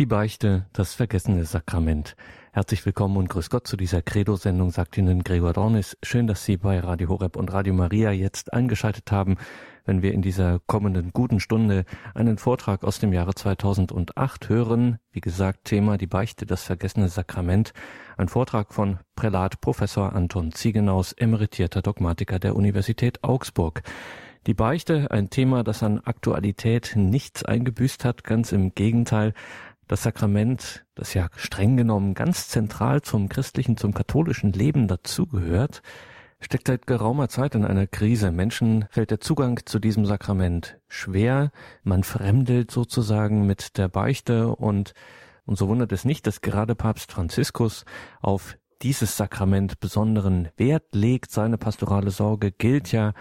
Die Beichte, das vergessene Sakrament. Herzlich willkommen und grüß Gott zu dieser Credo-Sendung, sagt Ihnen Gregor Dornis. Schön, dass Sie bei Radio Horeb und Radio Maria jetzt eingeschaltet haben, wenn wir in dieser kommenden guten Stunde einen Vortrag aus dem Jahre 2008 hören. Wie gesagt, Thema die Beichte, das vergessene Sakrament. Ein Vortrag von Prälat Professor Anton Ziegenaus, emeritierter Dogmatiker der Universität Augsburg. Die Beichte, ein Thema, das an Aktualität nichts eingebüßt hat, ganz im Gegenteil. Das Sakrament, das ja streng genommen ganz zentral zum christlichen, zum katholischen Leben dazugehört, steckt seit geraumer Zeit in einer Krise. Menschen fällt der Zugang zu diesem Sakrament schwer. Man fremdelt sozusagen mit der Beichte und, und so wundert es nicht, dass gerade Papst Franziskus auf dieses Sakrament besonderen Wert legt. Seine pastorale Sorge gilt ja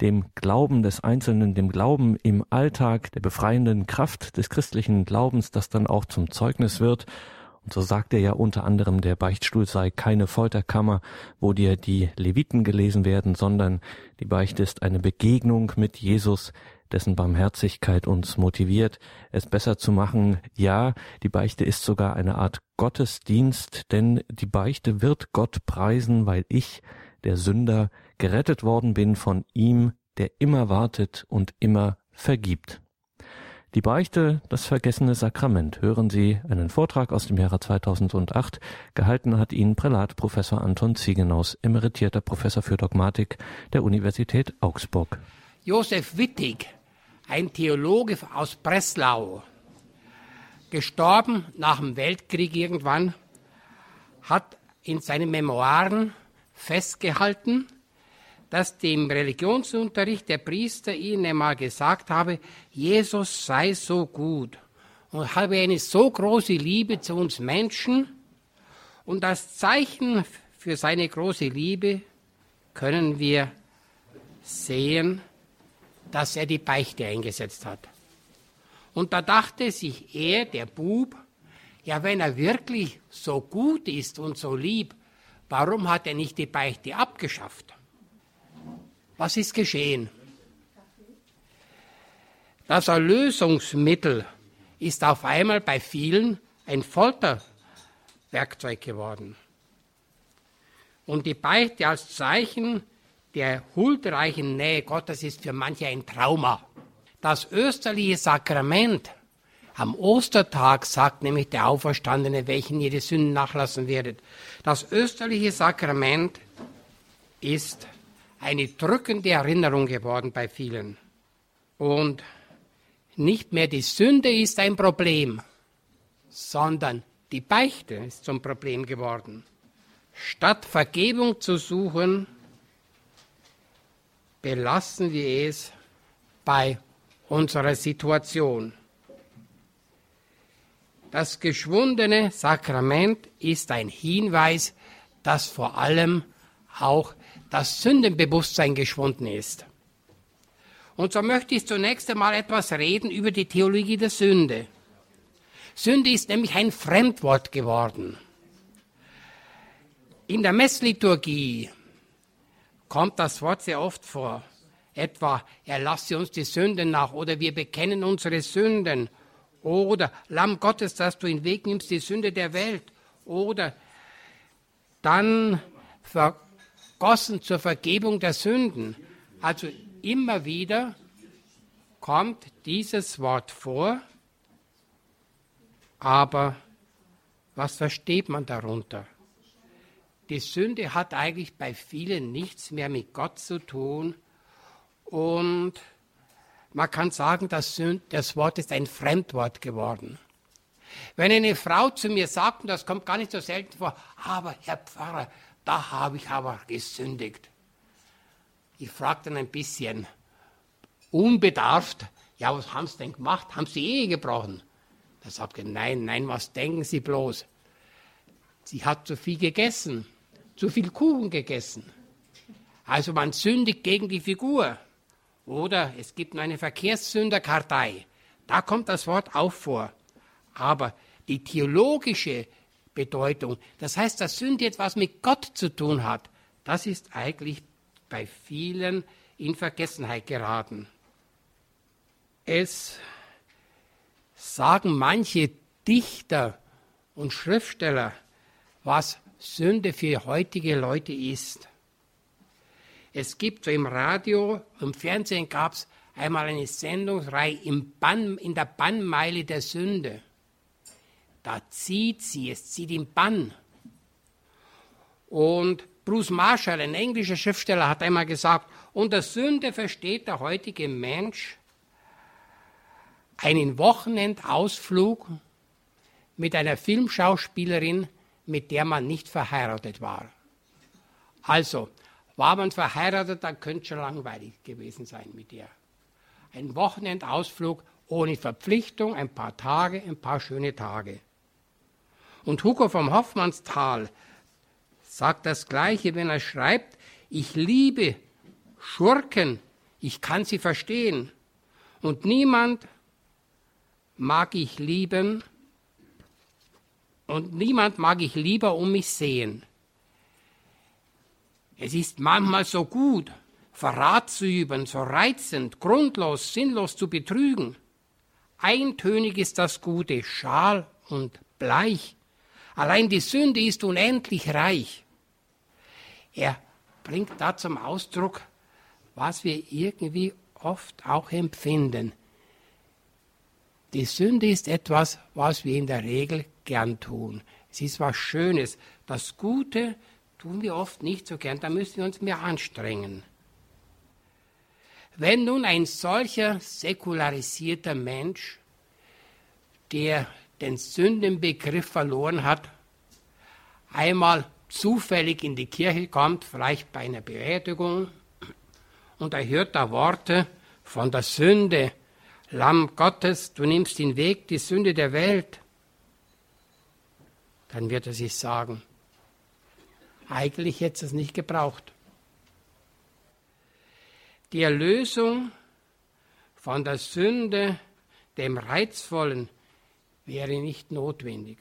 dem Glauben des Einzelnen, dem Glauben im Alltag, der befreienden Kraft des christlichen Glaubens, das dann auch zum Zeugnis wird. Und so sagt er ja unter anderem, der Beichtstuhl sei keine Folterkammer, wo dir die Leviten gelesen werden, sondern die Beichte ist eine Begegnung mit Jesus, dessen Barmherzigkeit uns motiviert, es besser zu machen. Ja, die Beichte ist sogar eine Art Gottesdienst, denn die Beichte wird Gott preisen, weil ich, der Sünder, gerettet worden bin von ihm, der immer wartet und immer vergibt. Die Beichte, das vergessene Sakrament. Hören Sie einen Vortrag aus dem Jahre 2008. Gehalten hat ihn Prälat Professor Anton Ziegenaus, emeritierter Professor für Dogmatik der Universität Augsburg. Josef Wittig, ein Theologe aus Breslau, gestorben nach dem Weltkrieg irgendwann, hat in seinen Memoiren festgehalten, dass dem Religionsunterricht der Priester ihnen einmal gesagt habe, Jesus sei so gut und habe eine so große Liebe zu uns Menschen und als Zeichen für seine große Liebe können wir sehen, dass er die Beichte eingesetzt hat. Und da dachte sich er, der Bub, ja, wenn er wirklich so gut ist und so lieb, warum hat er nicht die Beichte abgeschafft? Was ist geschehen? Das Erlösungsmittel ist auf einmal bei vielen ein Folterwerkzeug geworden. Und die Beichte als Zeichen der huldreichen Nähe Gottes ist für manche ein Trauma. Das österliche Sakrament am Ostertag sagt nämlich der Auferstandene, welchen ihr die Sünden nachlassen werdet. Das österliche Sakrament ist eine drückende Erinnerung geworden bei vielen. Und nicht mehr die Sünde ist ein Problem, sondern die Beichte ist zum Problem geworden. Statt Vergebung zu suchen, belassen wir es bei unserer Situation. Das geschwundene Sakrament ist ein Hinweis, dass vor allem auch das Sündenbewusstsein geschwunden ist. Und so möchte ich zunächst einmal etwas reden über die Theologie der Sünde. Sünde ist nämlich ein Fremdwort geworden. In der Messliturgie kommt das Wort sehr oft vor. Etwa, erlasse uns die Sünden nach oder wir bekennen unsere Sünden oder Lamm Gottes, dass du in Weg nimmst die Sünde der Welt oder dann vergossen zur Vergebung der Sünden. Also immer wieder kommt dieses Wort vor, aber was versteht man darunter? Die Sünde hat eigentlich bei vielen nichts mehr mit Gott zu tun und man kann sagen, das, das Wort ist ein Fremdwort geworden. Wenn eine Frau zu mir sagt, und das kommt gar nicht so selten vor, aber Herr Pfarrer, da habe ich aber gesündigt. Ich frage dann ein bisschen unbedarft, ja, was haben Sie denn gemacht? Haben Sie Ehe gebrochen? Da sagt er, nein, nein, was denken Sie bloß? Sie hat zu viel gegessen, zu viel Kuchen gegessen. Also man sündigt gegen die Figur. Oder es gibt eine Verkehrssünderkartei. Da kommt das Wort auch vor. Aber die theologische Bedeutung. Das heißt, dass Sünde etwas mit Gott zu tun hat. Das ist eigentlich bei vielen in Vergessenheit geraten. Es sagen manche Dichter und Schriftsteller, was Sünde für heutige Leute ist. Es gibt so im Radio, im Fernsehen gab es einmal eine Sendungsreihe Bann, in der Bannmeile der Sünde. Da zieht sie, es zieht im Bann. Und Bruce Marshall, ein englischer Schriftsteller, hat einmal gesagt, unter Sünde versteht der heutige Mensch einen Wochenendausflug mit einer Filmschauspielerin, mit der man nicht verheiratet war. Also, war man verheiratet, dann könnte es schon langweilig gewesen sein mit ihr. Ein Wochenendausflug ohne Verpflichtung, ein paar Tage, ein paar schöne Tage. Und Hugo vom Hoffmannsthal sagt das Gleiche, wenn er schreibt, ich liebe Schurken, ich kann sie verstehen. Und niemand mag ich lieben und niemand mag ich lieber um mich sehen. Es ist manchmal so gut, Verrat zu üben, so reizend, grundlos, sinnlos zu betrügen. Eintönig ist das Gute, schal und bleich. Allein die Sünde ist unendlich reich. Er bringt da zum Ausdruck, was wir irgendwie oft auch empfinden. Die Sünde ist etwas, was wir in der Regel gern tun. Es ist was Schönes. Das Gute tun wir oft nicht so gern, da müssen wir uns mehr anstrengen. Wenn nun ein solcher säkularisierter Mensch, der den Sündenbegriff verloren hat, einmal zufällig in die Kirche kommt, vielleicht bei einer Beerdigung, und er hört da Worte von der Sünde, Lamm Gottes, du nimmst den Weg, die Sünde der Welt, dann wird er sich sagen, eigentlich hätte es nicht gebraucht. Die Erlösung von der Sünde, dem Reizvollen, wäre nicht notwendig.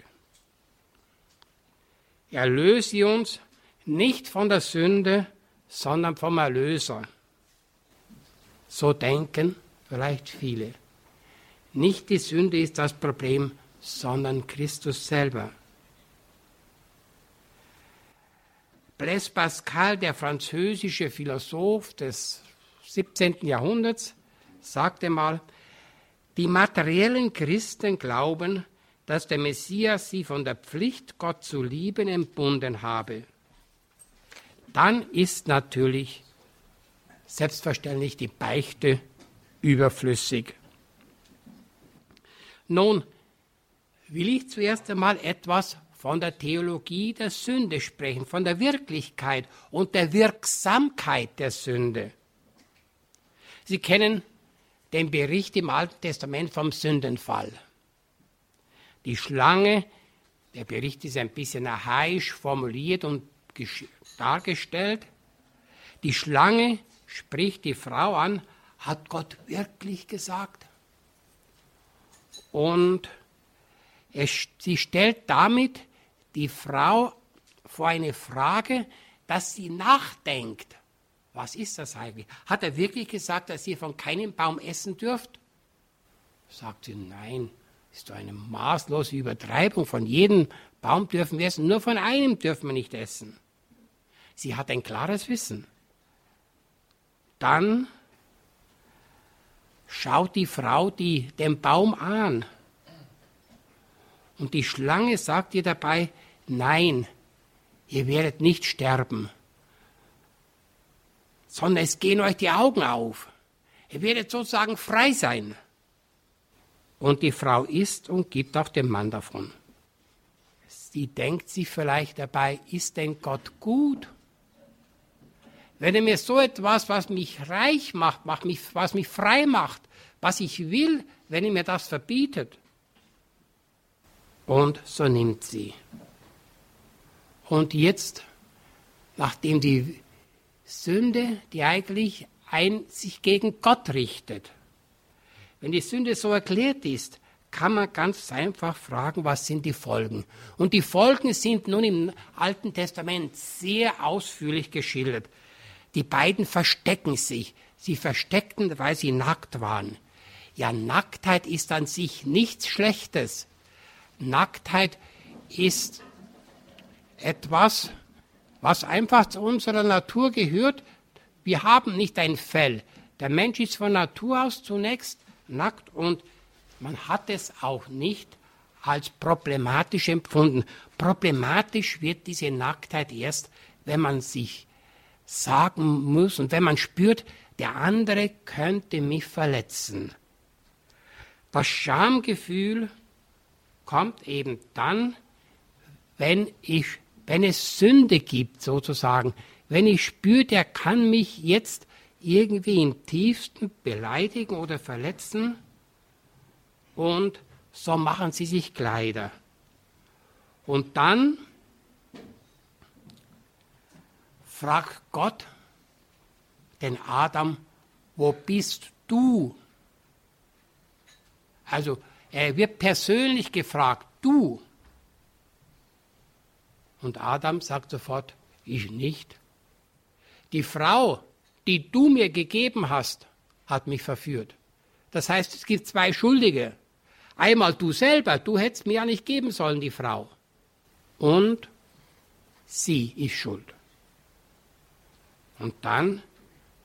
Erlöse uns nicht von der Sünde, sondern vom Erlöser. So denken vielleicht viele. Nicht die Sünde ist das Problem, sondern Christus selber. Blaise Pascal, der französische Philosoph des 17. Jahrhunderts, sagte mal, die materiellen Christen glauben, dass der Messias sie von der Pflicht, Gott zu lieben, entbunden habe. Dann ist natürlich selbstverständlich die Beichte überflüssig. Nun will ich zuerst einmal etwas von der Theologie der Sünde sprechen, von der Wirklichkeit und der Wirksamkeit der Sünde. Sie kennen den Bericht im Alten Testament vom Sündenfall. Die Schlange, der Bericht ist ein bisschen archaisch formuliert und dargestellt. Die Schlange spricht die Frau an, hat Gott wirklich gesagt? Und es, sie stellt damit die Frau vor eine Frage, dass sie nachdenkt. Was ist das eigentlich? Hat er wirklich gesagt, dass ihr von keinem Baum essen dürft? Sagt sie, nein, ist doch eine maßlose Übertreibung. Von jedem Baum dürfen wir essen, nur von einem dürfen wir nicht essen. Sie hat ein klares Wissen. Dann schaut die Frau die, den Baum an. Und die Schlange sagt ihr dabei, nein, ihr werdet nicht sterben sondern es gehen euch die Augen auf. Ihr werdet sozusagen frei sein. Und die Frau isst und gibt auch dem Mann davon. Sie denkt sich vielleicht dabei, ist denn Gott gut? Wenn er mir so etwas, was mich reich macht, was mich frei macht, was ich will, wenn er mir das verbietet. Und so nimmt sie. Und jetzt, nachdem die Sünde, die eigentlich ein, sich gegen Gott richtet. Wenn die Sünde so erklärt ist, kann man ganz einfach fragen, was sind die Folgen? Und die Folgen sind nun im Alten Testament sehr ausführlich geschildert. Die beiden verstecken sich. Sie versteckten, weil sie nackt waren. Ja, Nacktheit ist an sich nichts Schlechtes. Nacktheit ist etwas, was einfach zu unserer Natur gehört. Wir haben nicht ein Fell. Der Mensch ist von Natur aus zunächst nackt und man hat es auch nicht als problematisch empfunden. Problematisch wird diese Nacktheit erst, wenn man sich sagen muss und wenn man spürt, der andere könnte mich verletzen. Das Schamgefühl kommt eben dann, wenn ich, wenn es Sünde gibt, sozusagen, wenn ich spüre, der kann mich jetzt irgendwie im tiefsten beleidigen oder verletzen und so machen sie sich Kleider. Und dann fragt Gott den Adam, wo bist du? Also er wird persönlich gefragt, du. Und Adam sagt sofort, ich nicht. Die Frau, die du mir gegeben hast, hat mich verführt. Das heißt, es gibt zwei Schuldige. Einmal du selber, du hättest mir ja nicht geben sollen, die Frau. Und sie ist schuld. Und dann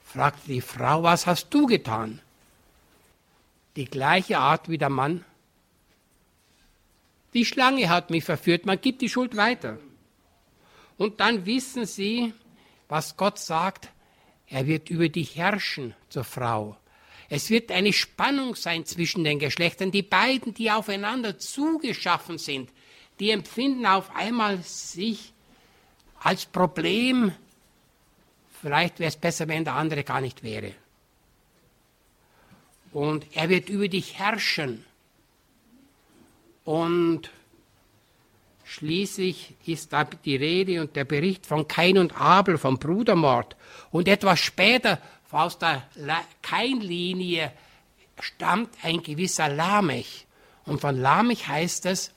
fragte die Frau, was hast du getan? Die gleiche Art wie der Mann. Die Schlange hat mich verführt, man gibt die Schuld weiter. Und dann wissen sie, was Gott sagt, er wird über dich herrschen zur Frau. Es wird eine Spannung sein zwischen den Geschlechtern. Die beiden, die aufeinander zugeschaffen sind, die empfinden auf einmal sich als Problem. Vielleicht wäre es besser, wenn der andere gar nicht wäre. Und er wird über dich herrschen. Und Schließlich ist da die Rede und der Bericht von Kain und Abel, vom Brudermord. Und etwas später aus der Kain-Linie stammt ein gewisser Lamech. Und von Lamech heißt es,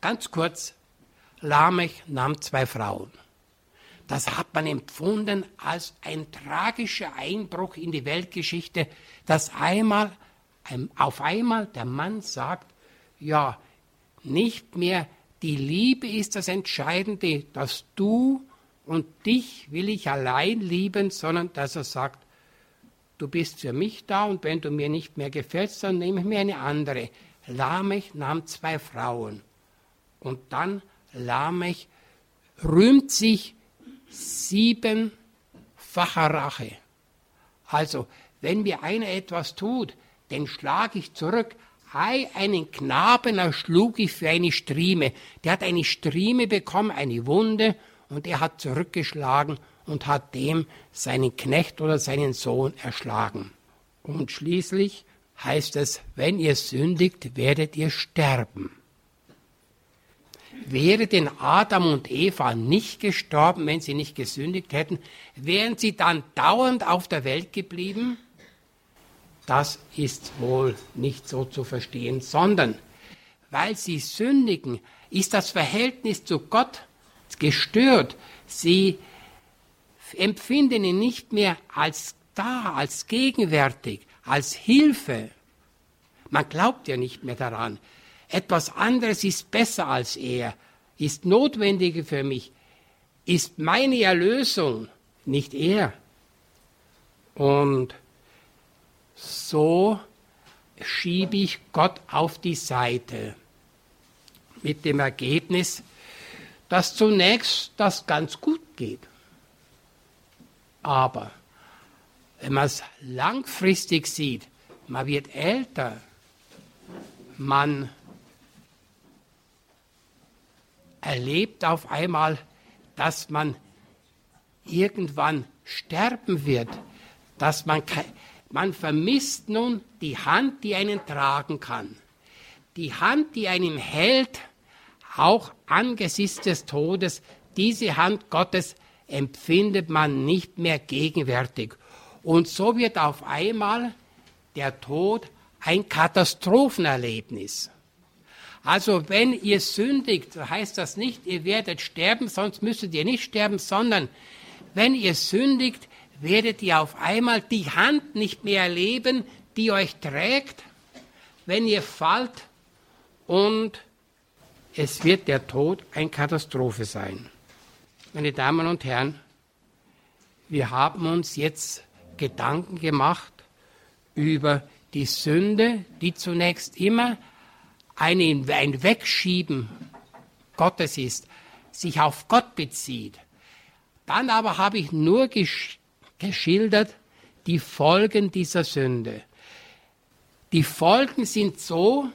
ganz kurz, Lamech nahm zwei Frauen. Das hat man empfunden als ein tragischer Einbruch in die Weltgeschichte, dass einmal, auf einmal der Mann sagt, ja, nicht mehr die Liebe ist das Entscheidende, dass du und dich will ich allein lieben, sondern dass er sagt, du bist für mich da und wenn du mir nicht mehr gefällst, dann nehme ich mir eine andere. Lamech nahm zwei Frauen und dann Lamech rühmt sich siebenfacher Rache. Also, wenn mir einer etwas tut, den schlage ich zurück, Ei, einen Knaben erschlug ich für eine Strieme. Der hat eine Strieme bekommen, eine Wunde, und er hat zurückgeschlagen und hat dem seinen Knecht oder seinen Sohn erschlagen. Und schließlich heißt es, wenn ihr sündigt, werdet ihr sterben. Wäre denn Adam und Eva nicht gestorben, wenn sie nicht gesündigt hätten, wären sie dann dauernd auf der Welt geblieben? Das ist wohl nicht so zu verstehen, sondern weil sie sündigen, ist das Verhältnis zu Gott gestört. Sie empfinden ihn nicht mehr als da, als gegenwärtig, als Hilfe. Man glaubt ja nicht mehr daran. Etwas anderes ist besser als er, ist notwendiger für mich, ist meine Erlösung, nicht er. Und so schiebe ich Gott auf die Seite. Mit dem Ergebnis, dass zunächst das ganz gut geht. Aber wenn man es langfristig sieht, man wird älter, man erlebt auf einmal, dass man irgendwann sterben wird, dass man man vermisst nun die Hand, die einen tragen kann. Die Hand, die einen hält, auch angesichts des Todes. Diese Hand Gottes empfindet man nicht mehr gegenwärtig. Und so wird auf einmal der Tod ein Katastrophenerlebnis. Also wenn ihr sündigt, heißt das nicht, ihr werdet sterben, sonst müsstet ihr nicht sterben, sondern wenn ihr sündigt, werdet ihr auf einmal die Hand nicht mehr erleben, die euch trägt, wenn ihr fallt und es wird der Tod eine Katastrophe sein. Meine Damen und Herren, wir haben uns jetzt Gedanken gemacht über die Sünde, die zunächst immer ein, Wegschieben Gottes ist, sich auf Gott bezieht. Dann aber habe ich nur gesch geschildert die Folgen dieser Sünde. Die Folgen sind so,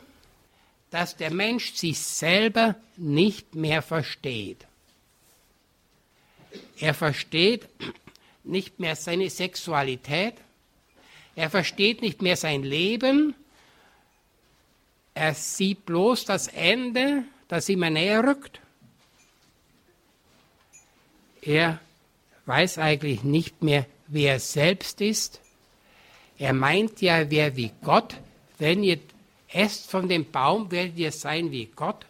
dass der Mensch sich selber nicht mehr versteht. Er versteht nicht mehr seine Sexualität, er versteht nicht mehr sein Leben, er sieht bloß das Ende, das immer näher rückt. Er weiß eigentlich nicht mehr, wer er selbst ist. Er meint ja, er wäre wie Gott. Wenn ihr esst von dem Baum, werdet ihr sein wie Gott.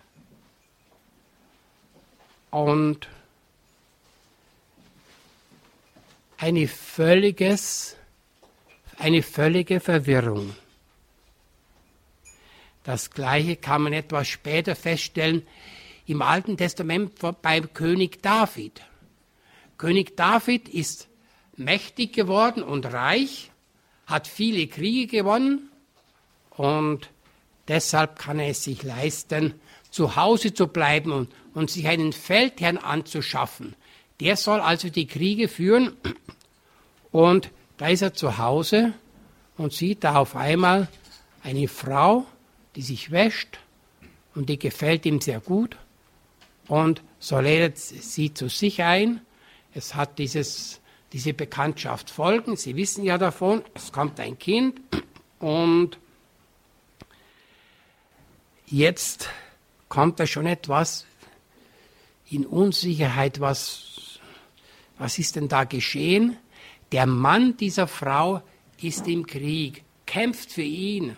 Und eine, völliges, eine völlige Verwirrung. Das Gleiche kann man etwas später feststellen im Alten Testament beim König David. König David ist mächtig geworden und reich, hat viele Kriege gewonnen und deshalb kann er es sich leisten, zu Hause zu bleiben und, und sich einen Feldherrn anzuschaffen. Der soll also die Kriege führen und da ist er zu Hause und sieht da auf einmal eine Frau, die sich wäscht und die gefällt ihm sehr gut und so lädt sie zu sich ein. Es hat dieses, diese Bekanntschaft Folgen. Sie wissen ja davon, es kommt ein Kind und jetzt kommt da schon etwas in Unsicherheit, was, was ist denn da geschehen? Der Mann dieser Frau ist im Krieg, kämpft für ihn.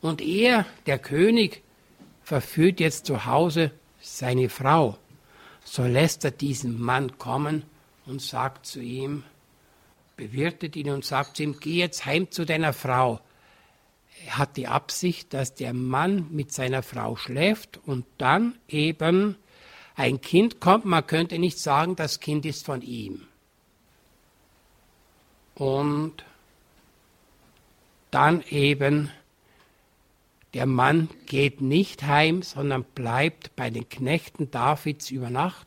Und er, der König, verführt jetzt zu Hause seine Frau. So lässt er diesen Mann kommen und sagt zu ihm, bewirtet ihn und sagt zu ihm, geh jetzt heim zu deiner Frau. Er hat die Absicht, dass der Mann mit seiner Frau schläft und dann eben ein Kind kommt. Man könnte nicht sagen, das Kind ist von ihm. Und dann eben, der Mann geht nicht heim, sondern bleibt bei den Knechten Davids über Nacht.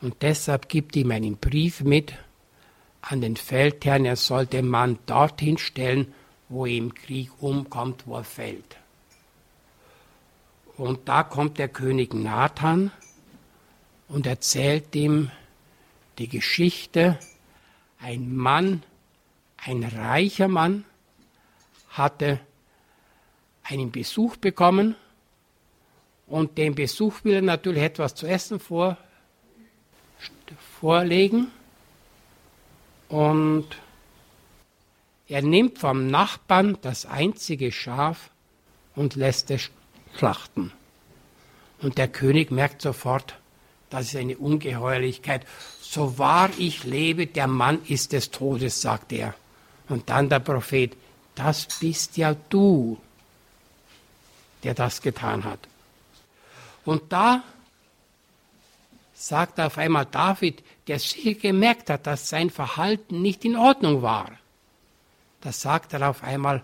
Und deshalb gibt ihm einen Brief mit an den Feldherrn, er soll den Mann dorthin stellen, wo er im Krieg umkommt, wo er fällt. Und da kommt der König Nathan und erzählt ihm die Geschichte. Ein Mann, ein reicher Mann, hatte einen Besuch bekommen. Und dem Besuch will er natürlich etwas zu essen vor, vorlegen und er nimmt vom Nachbarn das einzige Schaf und lässt es schlachten. Und der König merkt sofort, das ist eine Ungeheuerlichkeit so wahr ich lebe, der Mann ist des Todes, sagt er. Und dann der Prophet, das bist ja du, der das getan hat. Und da sagt auf einmal David, der sicher gemerkt hat, dass sein Verhalten nicht in Ordnung war. Da sagt er auf einmal,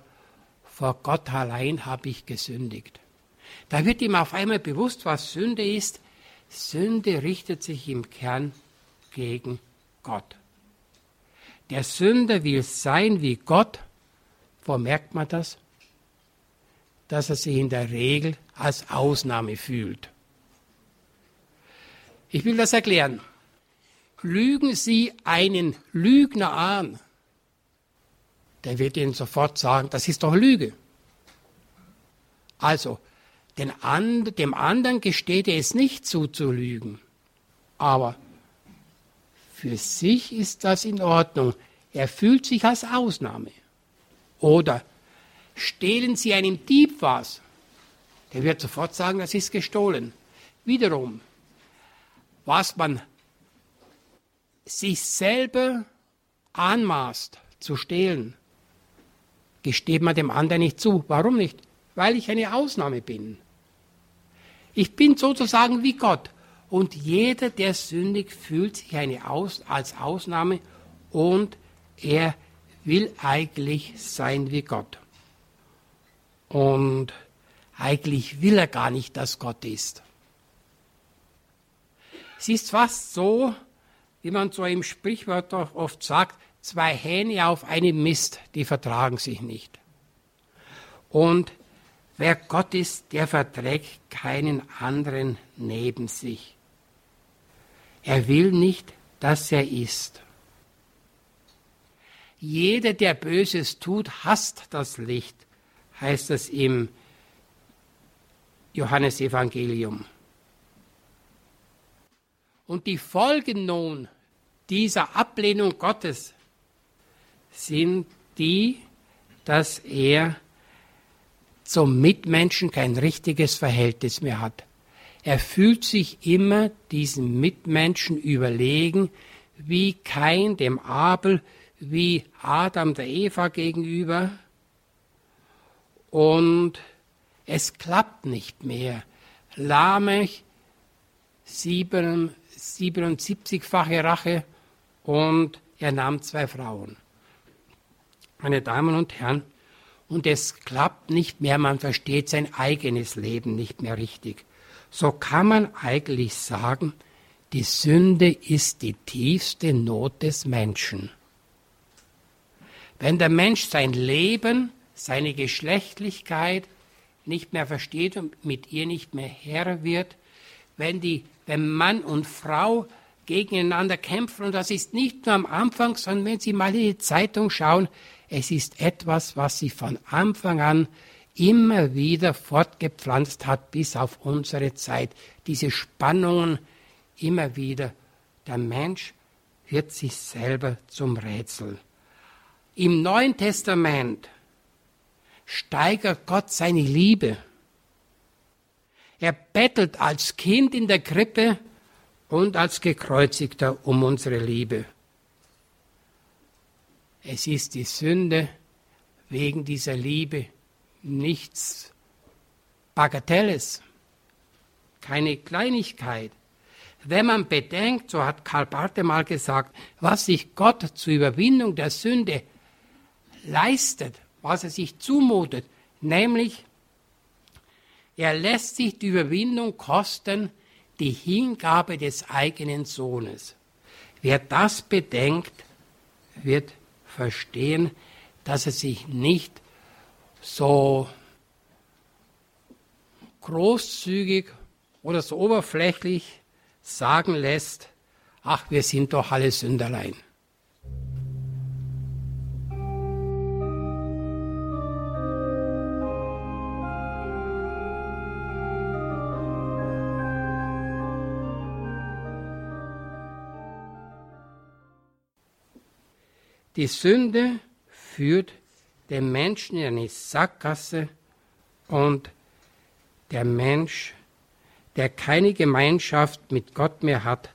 vor Gott allein habe ich gesündigt. Da wird ihm auf einmal bewusst, was Sünde ist. Sünde richtet sich im Kern gegen Gott. Der Sünder will sein wie Gott. Wo merkt man das? Dass er sich in der Regel als Ausnahme fühlt. Ich will das erklären. Lügen Sie einen Lügner an, der wird Ihnen sofort sagen, das ist doch Lüge. Also, dem anderen gesteht er es nicht zu, zu lügen. Aber für sich ist das in Ordnung. Er fühlt sich als Ausnahme. Oder stehlen Sie einem Dieb was? Der wird sofort sagen, das ist gestohlen. Wiederum, was man sich selber anmaßt zu stehlen, gesteht man dem anderen nicht zu. Warum nicht? Weil ich eine Ausnahme bin. Ich bin sozusagen wie Gott. Und jeder, der sündigt, fühlt sich eine Aus als Ausnahme und er will eigentlich sein wie Gott. Und eigentlich will er gar nicht, dass Gott ist. Es ist fast so, wie man so im Sprichwort oft sagt, zwei Hähne auf einem Mist, die vertragen sich nicht. Und wer Gott ist, der verträgt keinen anderen neben sich. Er will nicht, dass er ist. Jeder, der Böses tut, hasst das Licht, heißt es im Johannesevangelium. Und die Folgen nun dieser Ablehnung Gottes sind die, dass er zum Mitmenschen kein richtiges Verhältnis mehr hat. Er fühlt sich immer diesem Mitmenschen überlegen, wie Kain dem Abel, wie Adam der Eva gegenüber. Und es klappt nicht mehr. Lamech, 77-fache Rache und er nahm zwei Frauen. Meine Damen und Herren, und es klappt nicht mehr, man versteht sein eigenes Leben nicht mehr richtig so kann man eigentlich sagen, die Sünde ist die tiefste Not des Menschen. Wenn der Mensch sein Leben, seine Geschlechtlichkeit nicht mehr versteht und mit ihr nicht mehr Herr wird, wenn, die, wenn Mann und Frau gegeneinander kämpfen, und das ist nicht nur am Anfang, sondern wenn Sie mal in die Zeitung schauen, es ist etwas, was Sie von Anfang an immer wieder fortgepflanzt hat bis auf unsere Zeit. Diese Spannungen immer wieder. Der Mensch wird sich selber zum Rätsel. Im Neuen Testament steigert Gott seine Liebe. Er bettelt als Kind in der Krippe und als Gekreuzigter um unsere Liebe. Es ist die Sünde wegen dieser Liebe, nichts Bagatelles, keine Kleinigkeit. Wenn man bedenkt, so hat Karl Barth mal gesagt, was sich Gott zur Überwindung der Sünde leistet, was er sich zumutet, nämlich er lässt sich die Überwindung kosten, die Hingabe des eigenen Sohnes. Wer das bedenkt, wird verstehen, dass er sich nicht so großzügig oder so oberflächlich sagen lässt, ach, wir sind doch alle Sünderlein. Die Sünde führt den Menschen in eine Sackgasse und der Mensch, der keine Gemeinschaft mit Gott mehr hat,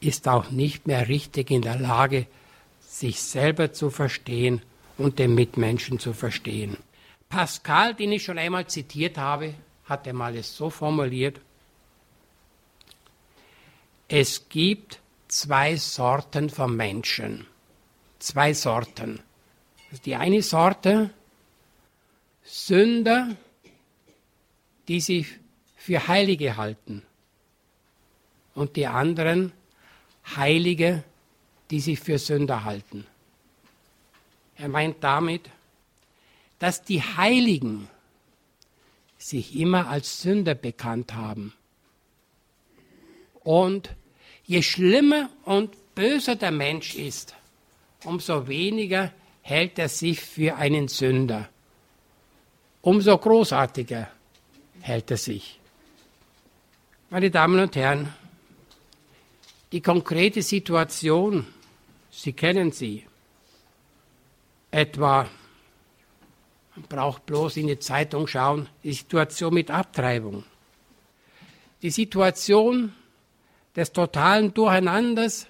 ist auch nicht mehr richtig in der Lage, sich selber zu verstehen und den Mitmenschen zu verstehen. Pascal, den ich schon einmal zitiert habe, hat einmal es so formuliert, es gibt zwei Sorten von Menschen. Zwei Sorten. Die eine Sorte Sünder, die sich für Heilige halten. Und die anderen Heilige, die sich für Sünder halten. Er meint damit, dass die Heiligen sich immer als Sünder bekannt haben. Und je schlimmer und böser der Mensch ist, umso weniger hält er sich für einen Sünder. Umso großartiger hält er sich. Meine Damen und Herren, die konkrete Situation, Sie kennen sie. Etwa, man braucht bloß in die Zeitung schauen, die Situation mit Abtreibung. Die Situation des totalen Durcheinanders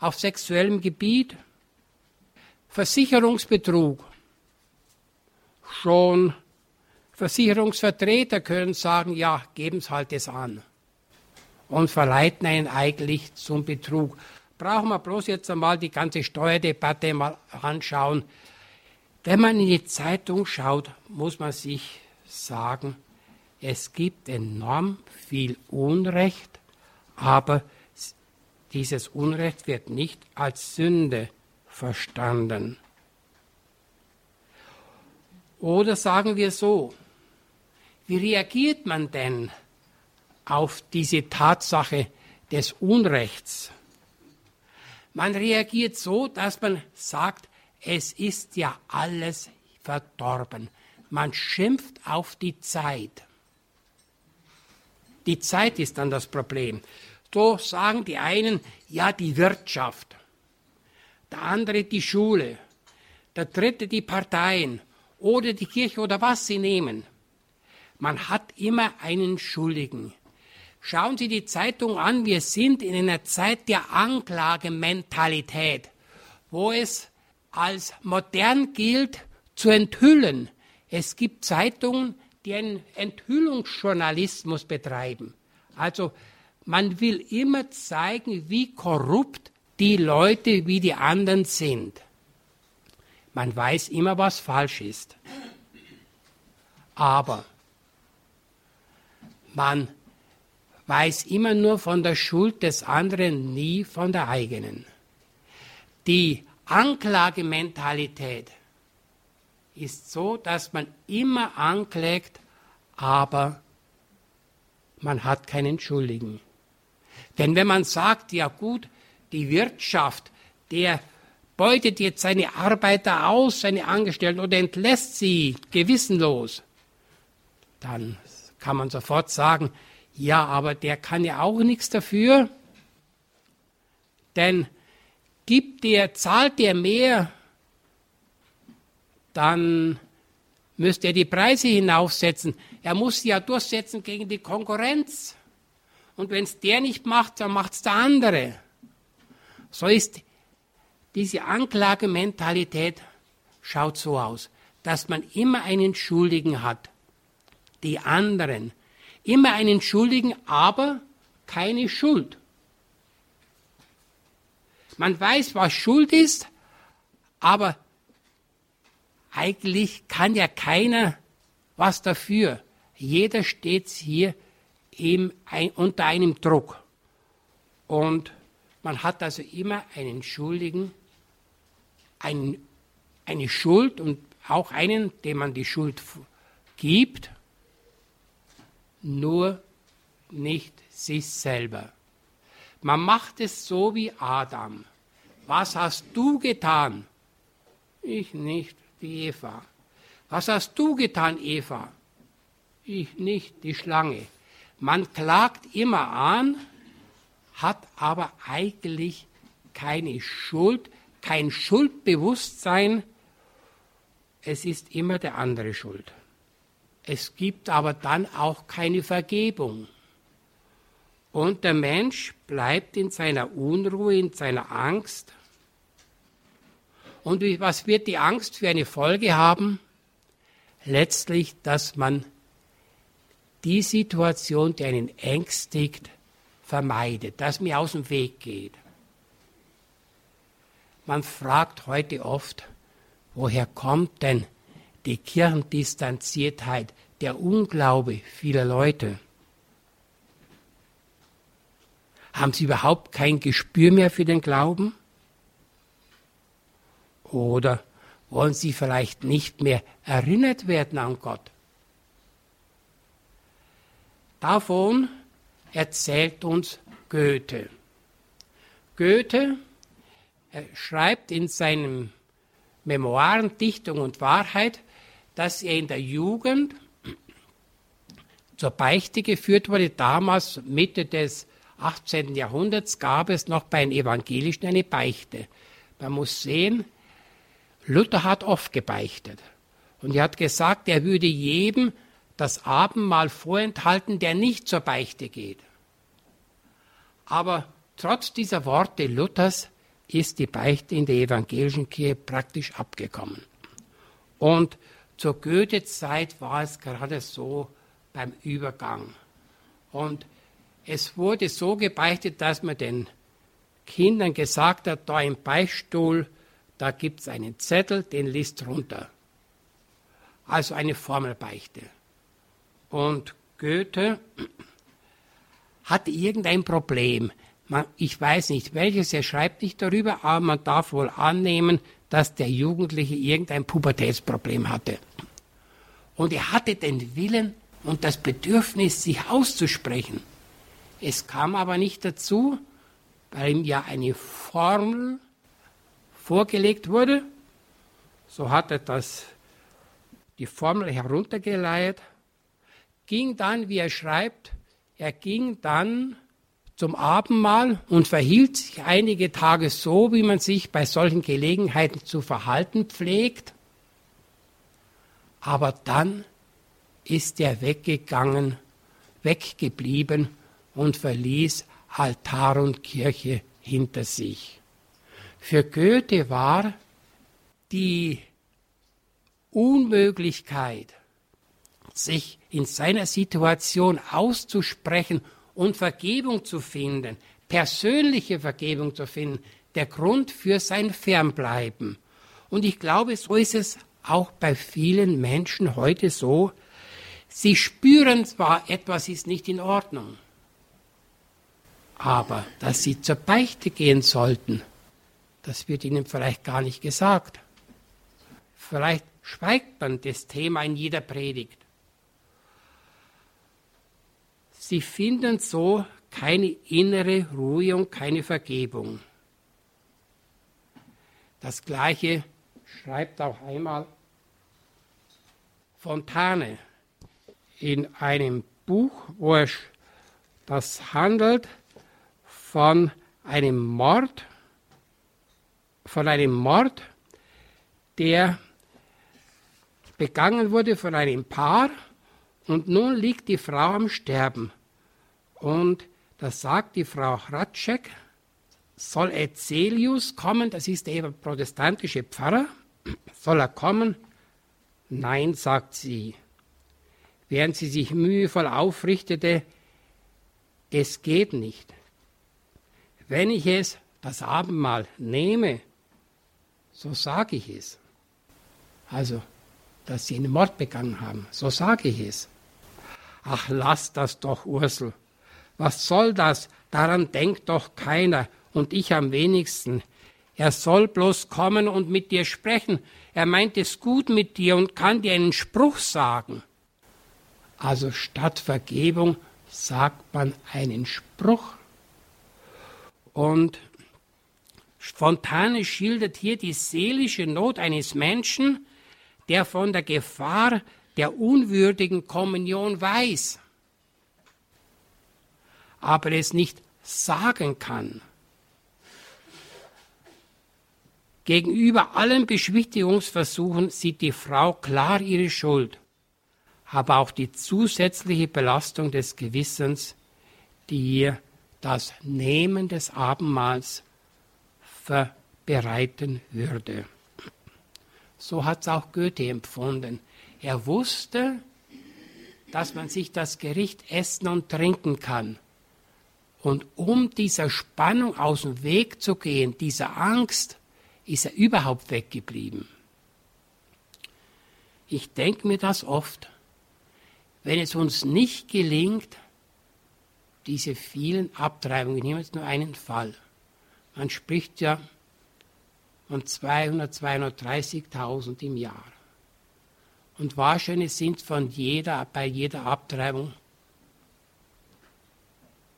auf sexuellem Gebiet, Versicherungsbetrug. Schon Versicherungsvertreter können sagen, ja, geben Sie halt es an. Und verleiten einen eigentlich zum Betrug. Brauchen wir bloß jetzt einmal die ganze Steuerdebatte mal anschauen. Wenn man in die Zeitung schaut, muss man sich sagen, es gibt enorm viel Unrecht, aber dieses Unrecht wird nicht als Sünde verstanden. Oder sagen wir so, wie reagiert man denn auf diese Tatsache des Unrechts? Man reagiert so, dass man sagt, es ist ja alles verdorben. Man schimpft auf die Zeit. Die Zeit ist dann das Problem. So sagen die einen, ja, die Wirtschaft, der andere die Schule, der dritte die Parteien oder die Kirche oder was sie nehmen. Man hat immer einen Schuldigen. Schauen Sie die Zeitung an, wir sind in einer Zeit der Anklagementalität, wo es als modern gilt, zu enthüllen. Es gibt Zeitungen, die einen Enthüllungsjournalismus betreiben. Also man will immer zeigen, wie korrupt die Leute, wie die anderen sind. Man weiß immer, was falsch ist. Aber man weiß immer nur von der Schuld des anderen, nie von der eigenen. Die Anklagementalität ist so, dass man immer anklagt, aber man hat keinen Schuldigen. Denn wenn man sagt, ja gut, die Wirtschaft, der beutet jetzt seine Arbeiter aus, seine Angestellten oder entlässt sie gewissenlos, dann kann man sofort sagen, ja, aber der kann ja auch nichts dafür, denn gibt der, zahlt der mehr, dann müsste er die Preise hinaufsetzen. Er muss sie ja durchsetzen gegen die Konkurrenz. Und wenn es der nicht macht, dann macht es der andere. So ist diese Anklagementalität, schaut so aus, dass man immer einen Schuldigen hat. Die anderen. Immer einen Schuldigen, aber keine Schuld. Man weiß, was Schuld ist, aber eigentlich kann ja keiner was dafür. Jeder steht hier im, ein, unter einem Druck. Und man hat also immer einen Schuldigen, ein, eine Schuld und auch einen, dem man die Schuld gibt, nur nicht sich selber. Man macht es so wie Adam. Was hast du getan? Ich nicht, die Eva. Was hast du getan, Eva? Ich nicht, die Schlange. Man klagt immer an, hat aber eigentlich keine Schuld, kein Schuldbewusstsein. Es ist immer der andere schuld. Es gibt aber dann auch keine Vergebung. Und der Mensch bleibt in seiner Unruhe, in seiner Angst. Und was wird die Angst für eine Folge haben? Letztlich, dass man die Situation, die einen ängstigt, vermeidet, dass mir aus dem Weg geht. Man fragt heute oft, woher kommt denn die Kirchendistanziertheit, der Unglaube vieler Leute? Haben sie überhaupt kein Gespür mehr für den Glauben? Oder wollen sie vielleicht nicht mehr erinnert werden an Gott? Davon erzählt uns Goethe. Goethe schreibt in seinen Memoiren Dichtung und Wahrheit, dass er in der Jugend zur Beichte geführt wurde. Damals, Mitte des 18. Jahrhunderts, gab es noch bei den Evangelischen eine Beichte. Man muss sehen, Luther hat oft gebeichtet. Und er hat gesagt, er würde jedem das Abendmahl vorenthalten, der nicht zur Beichte geht. Aber trotz dieser Worte Luthers ist die Beichte in der evangelischen Kirche praktisch abgekommen. Und zur Goethe-Zeit war es gerade so beim Übergang. Und es wurde so gebeichtet, dass man den Kindern gesagt hat, da im Beichtstuhl, da gibt es einen Zettel, den liest runter. Also eine Formelbeichte. Und Goethe hatte irgendein Problem. Man, ich weiß nicht welches, er schreibt nicht darüber, aber man darf wohl annehmen, dass der Jugendliche irgendein Pubertätsproblem hatte. Und er hatte den Willen und das Bedürfnis, sich auszusprechen. Es kam aber nicht dazu, weil ihm ja eine Formel vorgelegt wurde. So hat er das, die Formel heruntergeleiert, ging dann, wie er schreibt, er ging dann zum Abendmahl und verhielt sich einige Tage so, wie man sich bei solchen Gelegenheiten zu verhalten pflegt. Aber dann ist er weggegangen, weggeblieben und verließ Altar und Kirche hinter sich. Für Goethe war die Unmöglichkeit, sich in seiner Situation auszusprechen und Vergebung zu finden, persönliche Vergebung zu finden, der Grund für sein Fernbleiben. Und ich glaube, so ist es auch bei vielen Menschen heute so. Sie spüren zwar, etwas ist nicht in Ordnung, aber dass sie zur Beichte gehen sollten, das wird ihnen vielleicht gar nicht gesagt. Vielleicht schweigt man das Thema in jeder Predigt. Sie finden so keine innere Ruhe und keine Vergebung. Das gleiche schreibt auch einmal Fontane in einem Buch, wo er das handelt von einem Mord, von einem Mord, der begangen wurde von einem Paar und nun liegt die Frau am Sterben. Und da sagt die Frau Ratschek, soll Ezelius kommen, das ist der protestantische Pfarrer, soll er kommen? Nein, sagt sie. Während sie sich mühevoll aufrichtete, es geht nicht. Wenn ich es, das Abendmahl, nehme, so sage ich es. Also, dass sie einen Mord begangen haben, so sage ich es. Ach, lass das doch, Ursel. Was soll das? Daran denkt doch keiner und ich am wenigsten. Er soll bloß kommen und mit dir sprechen. Er meint es gut mit dir und kann dir einen Spruch sagen. Also statt Vergebung sagt man einen Spruch. Und Fontane schildert hier die seelische Not eines Menschen, der von der Gefahr der unwürdigen Kommunion weiß, aber es nicht sagen kann. Gegenüber allen Beschwichtigungsversuchen sieht die Frau klar ihre Schuld, aber auch die zusätzliche Belastung des Gewissens, die ihr das Nehmen des Abendmahls bereiten würde. So hat es auch Goethe empfunden. Er wusste, dass man sich das Gericht essen und trinken kann. Und um dieser Spannung aus dem Weg zu gehen, dieser Angst, ist er überhaupt weggeblieben. Ich denke mir das oft. Wenn es uns nicht gelingt, diese vielen Abtreibungen, ich nehme jetzt nur einen Fall. Man spricht ja von 200, 230.000 im Jahr. Und wahrscheinlich sind von jeder, bei jeder Abtreibung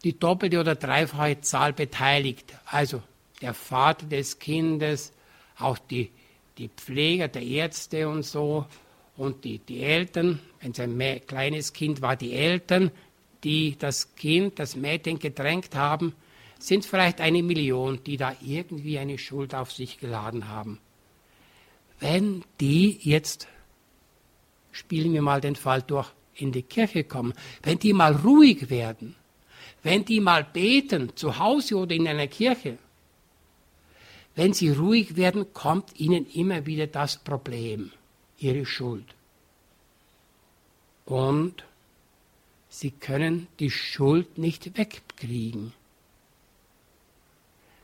die doppelte oder dreifache Zahl beteiligt. Also der Vater des Kindes, auch die, die Pfleger, der Ärzte und so und die, die Eltern. Wenn es ein kleines Kind war, die Eltern, die das Kind, das Mädchen gedrängt haben sind vielleicht eine Million, die da irgendwie eine Schuld auf sich geladen haben. Wenn die jetzt, spielen wir mal den Fall durch, in die Kirche kommen, wenn die mal ruhig werden, wenn die mal beten, zu Hause oder in einer Kirche, wenn sie ruhig werden, kommt ihnen immer wieder das Problem, ihre Schuld. und sie können die Schuld nicht wegkriegen.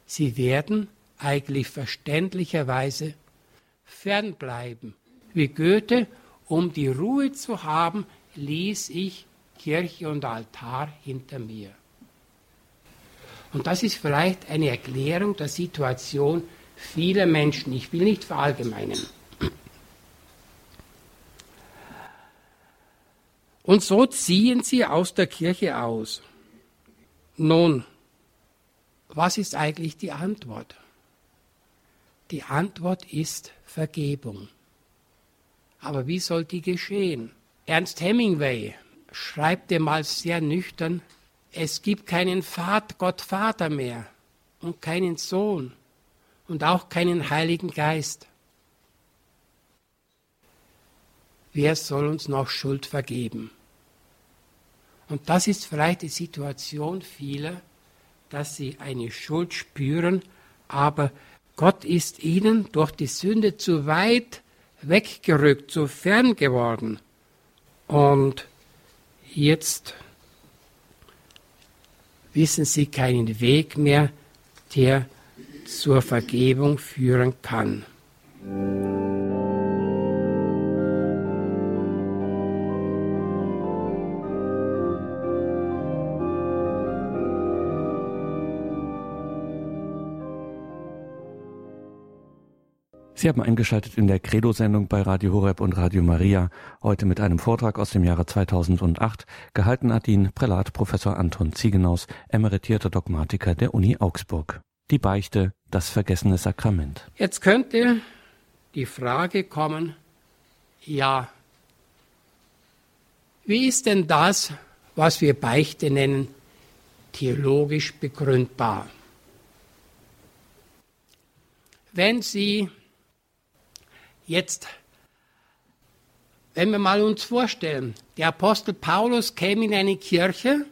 Sie werden eigentlich verständlicherweise fernbleiben. Wie Goethe, um die Ruhe zu haben, ließ ich Kirche und Altar hinter mir. Und das ist vielleicht eine Erklärung der Situation vieler Menschen. Ich will nicht verallgemeinern. Und so ziehen sie aus der Kirche aus. Nun, was ist eigentlich die Antwort? Die Antwort ist Vergebung. Aber wie soll die geschehen? Ernst Hemingway schreibt mal sehr nüchtern, es gibt keinen Vater, Gott Vater mehr und keinen Sohn und auch keinen Heiligen Geist. Wer soll uns noch Schuld vergeben? Und das ist vielleicht die Situation vieler, dass sie eine Schuld spüren, aber Gott ist ihnen durch die Sünde zu weit weggerückt, zu fern geworden. Und jetzt wissen sie keinen Weg mehr, der zur Vergebung führen kann. Sie haben eingeschaltet in der Credo-Sendung bei Radio Horeb und Radio Maria, heute mit einem Vortrag aus dem Jahre 2008, gehalten hat ihn Prälat Professor Anton Ziegenaus, emeritierter Dogmatiker der Uni Augsburg. Die Beichte, das vergessene Sakrament. Jetzt könnte die Frage kommen, ja, wie ist denn das, was wir Beichte nennen, theologisch begründbar? Wenn Sie Jetzt, wenn wir mal uns vorstellen, der Apostel Paulus käme in eine Kirche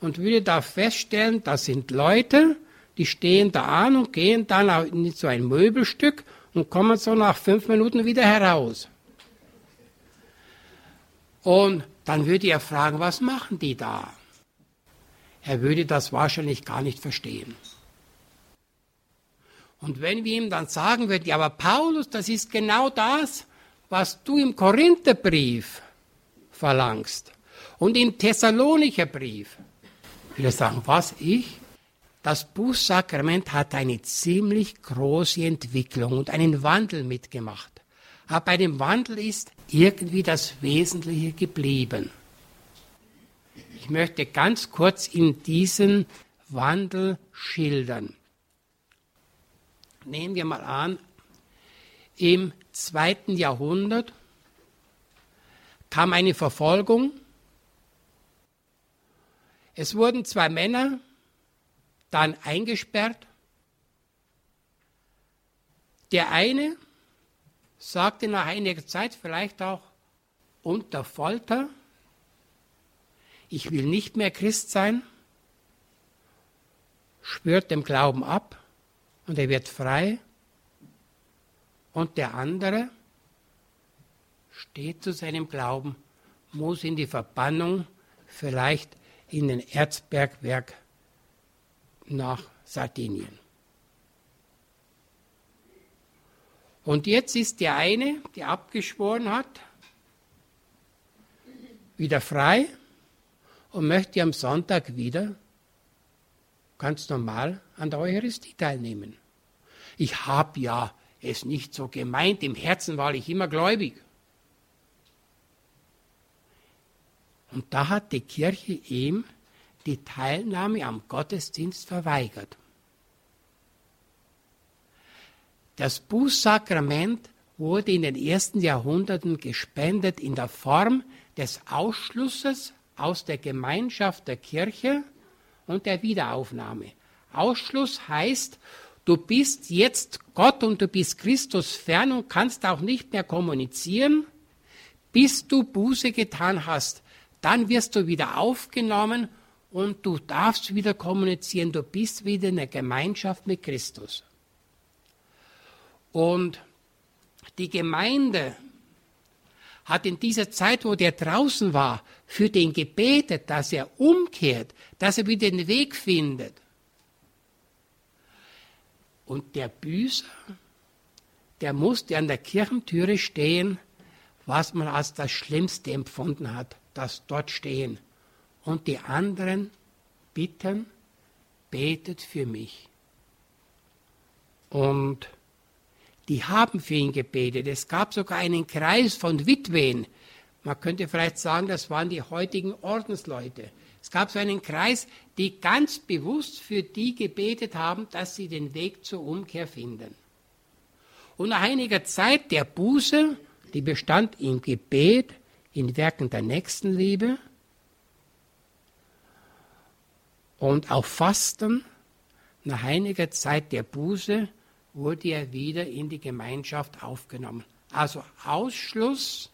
und würde da feststellen, da sind Leute, die stehen da an und gehen dann in so ein Möbelstück und kommen so nach fünf Minuten wieder heraus. Und dann würde er fragen, was machen die da? Er würde das wahrscheinlich gar nicht verstehen. Und wenn wir ihm dann sagen würden, ja, aber Paulus, das ist genau das, was du im Korintherbrief verlangst und im Thessalonicher Brief. Wir sagen, was ich? Das Bußsakrament hat eine ziemlich große Entwicklung und einen Wandel mitgemacht. Aber bei dem Wandel ist irgendwie das Wesentliche geblieben. Ich möchte ganz kurz in diesen Wandel schildern nehmen wir mal an, im zweiten Jahrhundert kam eine Verfolgung. Es wurden zwei Männer dann eingesperrt. Der eine sagte nach einiger Zeit, vielleicht auch unter Folter, ich will nicht mehr Christ sein, schwört dem Glauben ab und er wird frei. Und der andere steht zu seinem Glauben, muss in die Verbannung, vielleicht in den Erzbergwerk nach Sardinien. Und jetzt ist der eine, der abgeschworen hat, wieder frei und möchte am Sonntag wieder ganz normal an der Eucharistie teilnehmen ich habe ja es nicht so gemeint, im Herzen war ich immer gläubig. Und da hat die Kirche ihm die Teilnahme am Gottesdienst verweigert. Das Bußsakrament wurde in den ersten Jahrhunderten gespendet in der Form des Ausschlusses aus der Gemeinschaft der Kirche und der Wiederaufnahme. Ausschluss heißt, Du bist jetzt Gott und du bist Christus fern und kannst auch nicht mehr kommunizieren. Bis du Buße getan hast, dann wirst du wieder aufgenommen und du darfst wieder kommunizieren. Du bist wieder in der Gemeinschaft mit Christus. Und die Gemeinde hat in dieser Zeit, wo der draußen war, für den gebetet, dass er umkehrt, dass er wieder den Weg findet. Und der Büßer, der musste an der Kirchentüre stehen, was man als das Schlimmste empfunden hat, das dort stehen. Und die anderen bitten, betet für mich. Und die haben für ihn gebetet. Es gab sogar einen Kreis von Witwen. Man könnte vielleicht sagen, das waren die heutigen Ordensleute. Es gab so einen Kreis, die ganz bewusst für die gebetet haben, dass sie den Weg zur Umkehr finden. Und nach einiger Zeit der Buße, die bestand im Gebet, in Werken der Nächstenliebe und auf Fasten, nach einiger Zeit der Buße wurde er wieder in die Gemeinschaft aufgenommen. Also Ausschluss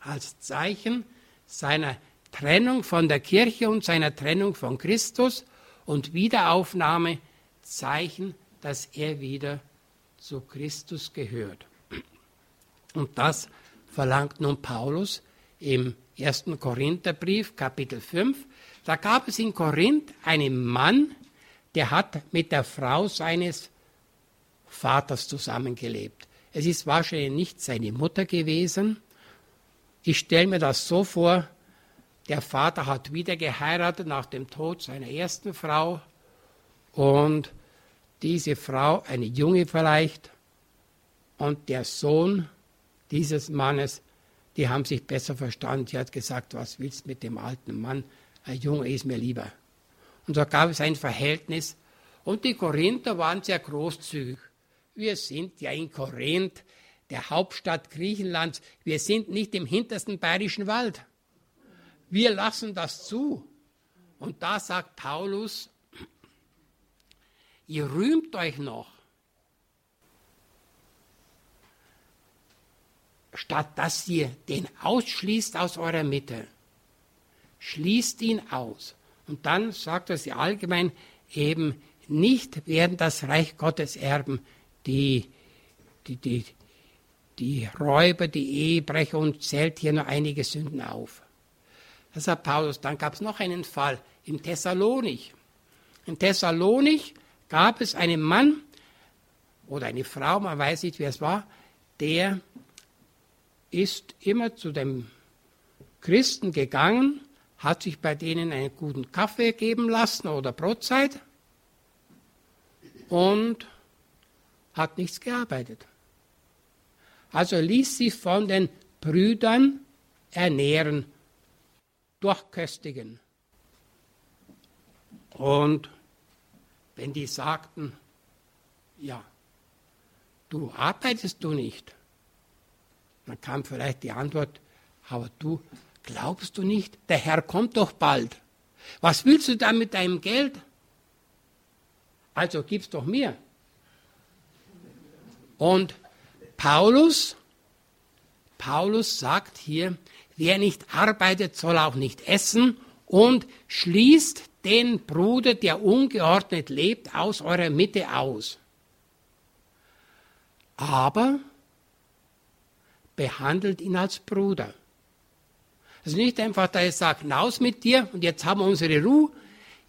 als Zeichen seiner Trennung von der Kirche und seiner Trennung von Christus und Wiederaufnahme Zeichen, dass er wieder zu Christus gehört. Und das verlangt nun Paulus im 1. Korintherbrief, Kapitel 5. Da gab es in Korinth einen Mann, der hat mit der Frau seines Vaters zusammengelebt. Es ist wahrscheinlich nicht seine Mutter gewesen. Ich stelle mir das so vor, der Vater hat wieder geheiratet nach dem Tod seiner ersten Frau und diese Frau, eine Junge vielleicht, und der Sohn dieses Mannes, die haben sich besser verstanden. Die hat gesagt, was willst du mit dem alten Mann? Ein Junge ist mir lieber. Und so gab es ein Verhältnis. Und die Korinther waren sehr großzügig. Wir sind ja in Korinth, der Hauptstadt Griechenlands. Wir sind nicht im hintersten bayerischen Wald. Wir lassen das zu. Und da sagt Paulus, ihr rühmt euch noch, statt dass ihr den ausschließt aus eurer Mitte. Schließt ihn aus. Und dann sagt er sie allgemein eben, nicht werden das Reich Gottes erben, die, die, die, die Räuber, die Ehebrecher und zählt hier noch einige Sünden auf. Das sagt Paulus. Dann gab es noch einen Fall in Thessalonich. In Thessalonich gab es einen Mann oder eine Frau, man weiß nicht, wer es war, der ist immer zu dem Christen gegangen, hat sich bei denen einen guten Kaffee geben lassen oder Brotzeit und hat nichts gearbeitet. Also ließ sich von den Brüdern ernähren, durchköstigen. Und wenn die sagten, ja, du arbeitest du nicht, dann kam vielleicht die Antwort, aber du glaubst du nicht, der Herr kommt doch bald. Was willst du da mit deinem Geld? Also gib's doch mir. Und Paulus, Paulus sagt hier, wer nicht arbeitet, soll auch nicht essen und schließt den Bruder, der ungeordnet lebt, aus eurer Mitte aus. Aber behandelt ihn als Bruder. Also nicht einfach, dass er sagt, hinaus mit dir und jetzt haben wir unsere Ruhe.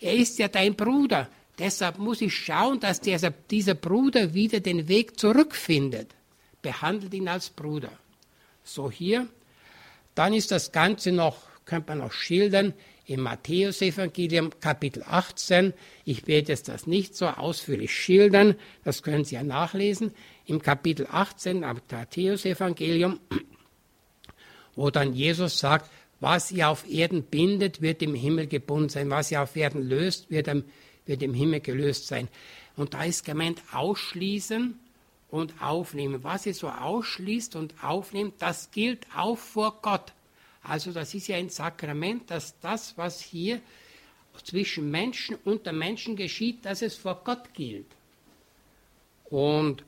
Er ist ja dein Bruder. Deshalb muss ich schauen, dass dieser, dieser Bruder wieder den Weg zurückfindet. Behandelt ihn als Bruder. So hier. Dann ist das Ganze noch, könnte man noch schildern, im Matthäusevangelium Kapitel 18. Ich werde jetzt das nicht so ausführlich schildern, das können Sie ja nachlesen. Im Kapitel 18 am Matthäusevangelium, wo dann Jesus sagt, was ihr auf Erden bindet, wird im Himmel gebunden sein. Was ihr auf Erden löst, wird im wird im Himmel gelöst sein. Und da ist gemeint ausschließen und aufnehmen. Was ihr so ausschließt und aufnimmt, das gilt auch vor Gott. Also das ist ja ein Sakrament, dass das, was hier zwischen Menschen unter Menschen geschieht, dass es vor Gott gilt. Und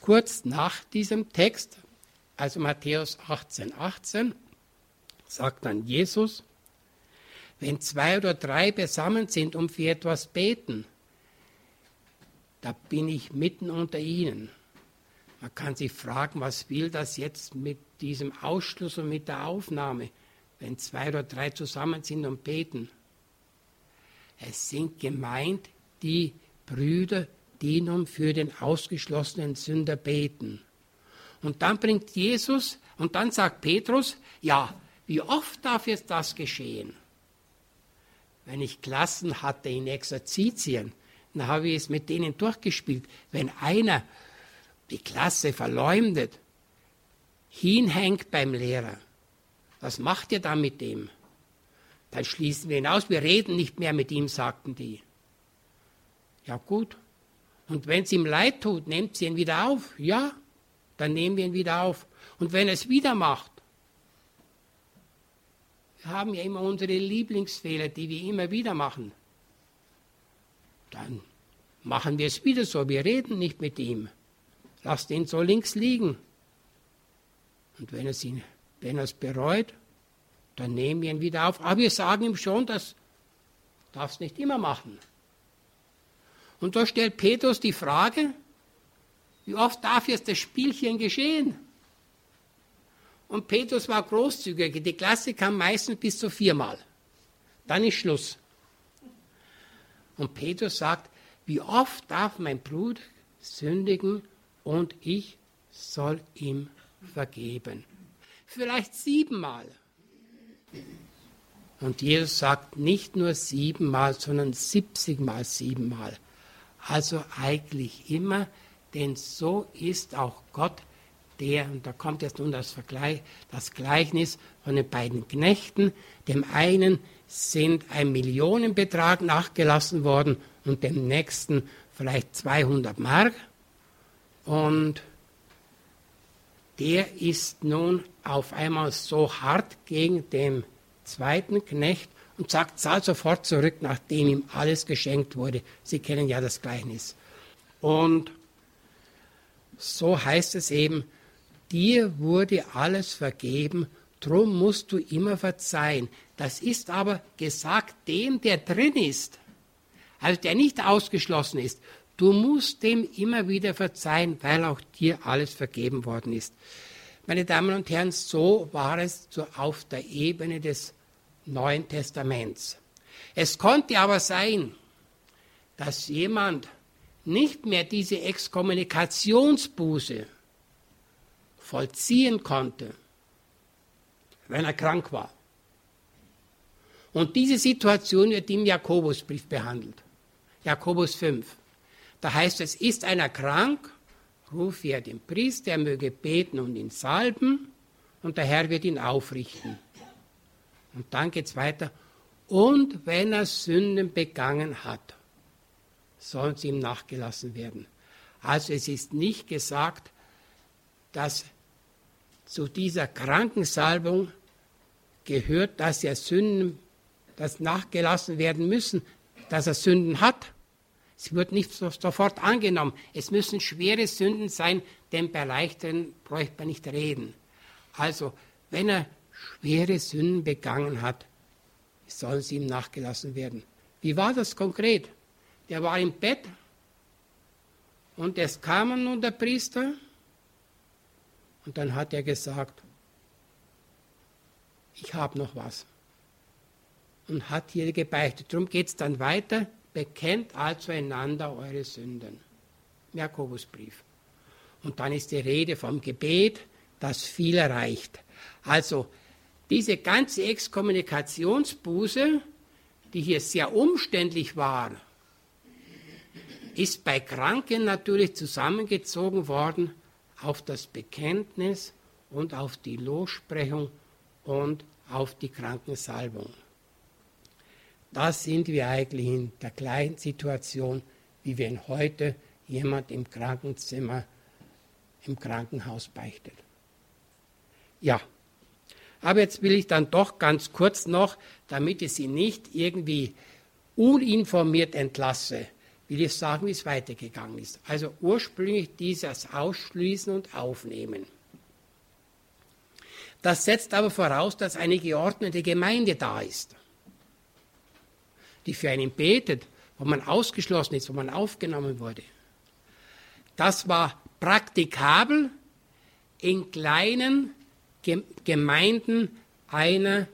kurz nach diesem Text, also Matthäus 18, 18, sagt dann Jesus, wenn zwei oder drei beisammen sind und für etwas beten, da bin ich mitten unter ihnen. Man kann sich fragen, was will das jetzt mit diesem Ausschluss und mit der Aufnahme, wenn zwei oder drei zusammen sind und beten. Es sind gemeint die Brüder, die nun für den ausgeschlossenen Sünder beten. Und dann bringt Jesus und dann sagt Petrus, ja, wie oft darf jetzt das geschehen? Wenn ich Klassen hatte in Exerzitien, dann habe ich es mit denen durchgespielt. Wenn einer die Klasse verleumdet, hinhängt beim Lehrer, was macht ihr dann mit dem? Dann schließen wir ihn aus, wir reden nicht mehr mit ihm, sagten die. Ja gut. Und wenn es ihm leid tut, nehmt sie ihn wieder auf. Ja, dann nehmen wir ihn wieder auf. Und wenn er es wieder macht, wir haben ja immer unsere Lieblingsfehler, die wir immer wieder machen, dann machen wir es wieder so. Wir reden nicht mit ihm. Lasst ihn so links liegen. Und wenn er es, ihn, wenn er es bereut, dann nehmen wir ihn wieder auf. Aber wir sagen ihm schon, das darfst nicht immer machen. Und da stellt Petrus die Frage, wie oft darf jetzt das Spielchen geschehen? Und Petrus war großzügig. Die Klasse kam meistens bis zu viermal. Dann ist Schluss. Und Petrus sagt, wie oft darf mein Bruder sündigen und ich soll ihm vergeben. Vielleicht siebenmal. Und Jesus sagt nicht nur siebenmal, sondern siebzigmal siebenmal. Also eigentlich immer, denn so ist auch Gott, der, und da kommt jetzt nun das Vergleich, das Gleichnis von den beiden Knechten. Dem einen sind ein Millionenbetrag nachgelassen worden und dem nächsten vielleicht 200 Mark. Und der ist nun auf einmal so hart gegen den zweiten Knecht und sagt, zahl sofort zurück, nachdem ihm alles geschenkt wurde. Sie kennen ja das Gleichnis. Und so heißt es eben, dir wurde alles vergeben, drum musst du immer verzeihen. Das ist aber gesagt dem, der drin ist, also der nicht ausgeschlossen ist. Du musst dem immer wieder verzeihen, weil auch dir alles vergeben worden ist. Meine Damen und Herren, so war es auf der Ebene des Neuen Testaments. Es konnte aber sein, dass jemand nicht mehr diese Exkommunikationsbuße vollziehen konnte, wenn er krank war. Und diese Situation wird im Jakobusbrief behandelt. Jakobus 5. Da heißt es, ist einer krank, rufe er den Priester, er möge beten und ihn salben, und der Herr wird ihn aufrichten. Und dann geht es weiter. Und wenn er Sünden begangen hat, sollen sie ihm nachgelassen werden. Also es ist nicht gesagt, dass zu dieser Krankensalbung gehört, dass er Sünden, dass nachgelassen werden müssen, dass er Sünden hat. Es wird nicht sofort angenommen. Es müssen schwere Sünden sein, denn bei leichteren bräuchte man nicht reden. Also, wenn er schwere Sünden begangen hat, sollen sie ihm nachgelassen werden. Wie war das konkret? Der war im Bett und es kam nun der Priester und dann hat er gesagt, ich habe noch was. Und hat hier gebeichtet. Darum geht es dann weiter. Bekennt also einander eure Sünden. Jakobusbrief. Und dann ist die Rede vom Gebet, das viel erreicht. Also diese ganze Exkommunikationsbuße, die hier sehr umständlich war, ist bei Kranken natürlich zusammengezogen worden auf das Bekenntnis und auf die Lossprechung und auf die Krankensalbung. Da sind wir eigentlich in der gleichen Situation, wie wenn heute jemand im Krankenzimmer, im Krankenhaus beichtet. Ja, aber jetzt will ich dann doch ganz kurz noch, damit ich Sie nicht irgendwie uninformiert entlasse, will ich sagen, wie es weitergegangen ist. Also ursprünglich dieses Ausschließen und Aufnehmen. Das setzt aber voraus, dass eine geordnete Gemeinde da ist die für einen betet, wo man ausgeschlossen ist, wo man aufgenommen wurde. Das war praktikabel in kleinen Gemeinden einer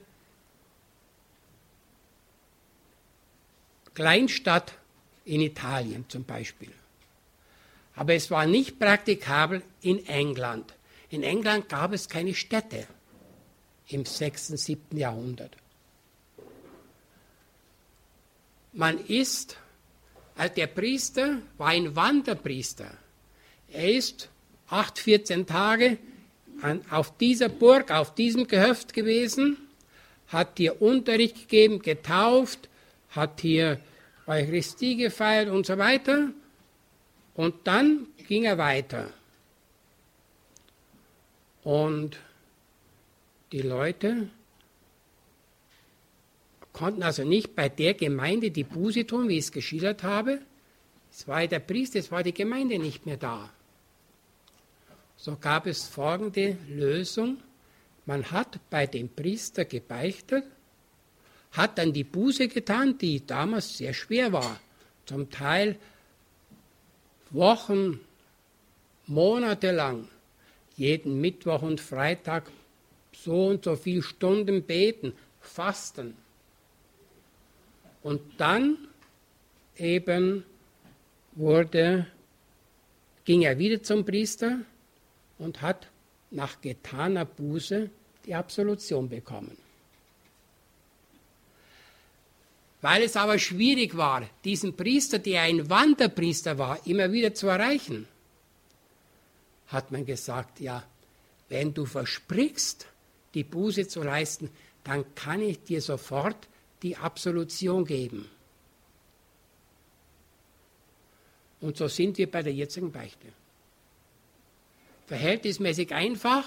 Kleinstadt in Italien zum Beispiel. Aber es war nicht praktikabel in England. In England gab es keine Städte im 6., 7. Jahrhundert. Man ist, also der Priester war ein Wanderpriester. Er ist acht, 14 Tage an, auf dieser Burg, auf diesem Gehöft gewesen, hat hier Unterricht gegeben, getauft, hat hier Eucharistie gefeiert und so weiter. Und dann ging er weiter. Und die Leute konnten also nicht bei der Gemeinde die Buße tun, wie ich es geschildert habe. Es war der Priester, es war die Gemeinde nicht mehr da. So gab es folgende Lösung. Man hat bei dem Priester gebeichtet, hat dann die Buße getan, die damals sehr schwer war. Zum Teil Wochen, Monate lang, jeden Mittwoch und Freitag so und so viele Stunden beten, fasten. Und dann eben wurde, ging er wieder zum Priester und hat nach getaner Buße die Absolution bekommen. Weil es aber schwierig war, diesen Priester, der ein Wanderpriester war, immer wieder zu erreichen, hat man gesagt, ja, wenn du versprichst, die Buße zu leisten, dann kann ich dir sofort die Absolution geben. Und so sind wir bei der jetzigen Beichte. Verhältnismäßig einfach.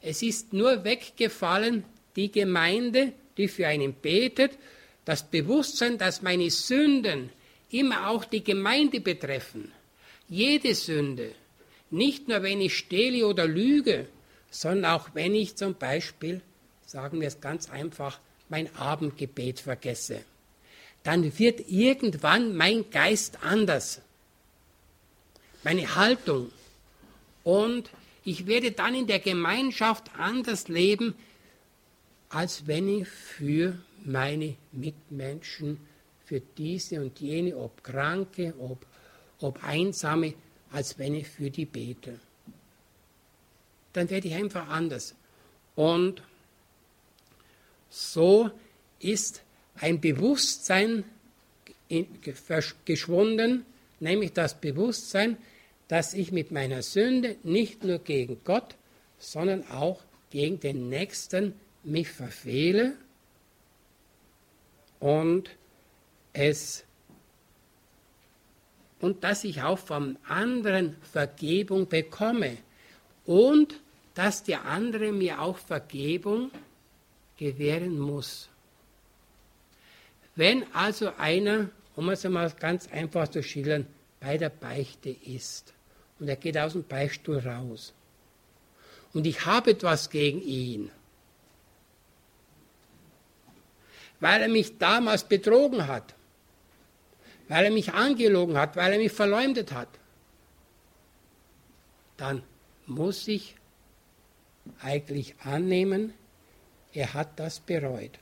Es ist nur weggefallen die Gemeinde, die für einen betet, das Bewusstsein, dass meine Sünden immer auch die Gemeinde betreffen. Jede Sünde. Nicht nur, wenn ich stehle oder lüge, sondern auch, wenn ich zum Beispiel, sagen wir es ganz einfach, mein Abendgebet vergesse, dann wird irgendwann mein Geist anders, meine Haltung. Und ich werde dann in der Gemeinschaft anders leben, als wenn ich für meine Mitmenschen, für diese und jene, ob Kranke, ob, ob Einsame, als wenn ich für die bete. Dann werde ich einfach anders. Und so ist ein Bewusstsein geschwunden, nämlich das Bewusstsein, dass ich mit meiner Sünde nicht nur gegen Gott, sondern auch gegen den Nächsten mich verfehle und es und dass ich auch vom anderen Vergebung bekomme und dass der andere mir auch Vergebung gewähren muss. Wenn also einer, um es einmal ganz einfach zu schildern, bei der Beichte ist und er geht aus dem Beichtstuhl raus und ich habe etwas gegen ihn, weil er mich damals betrogen hat, weil er mich angelogen hat, weil er mich verleumdet hat, dann muss ich eigentlich annehmen, er hat das bereut.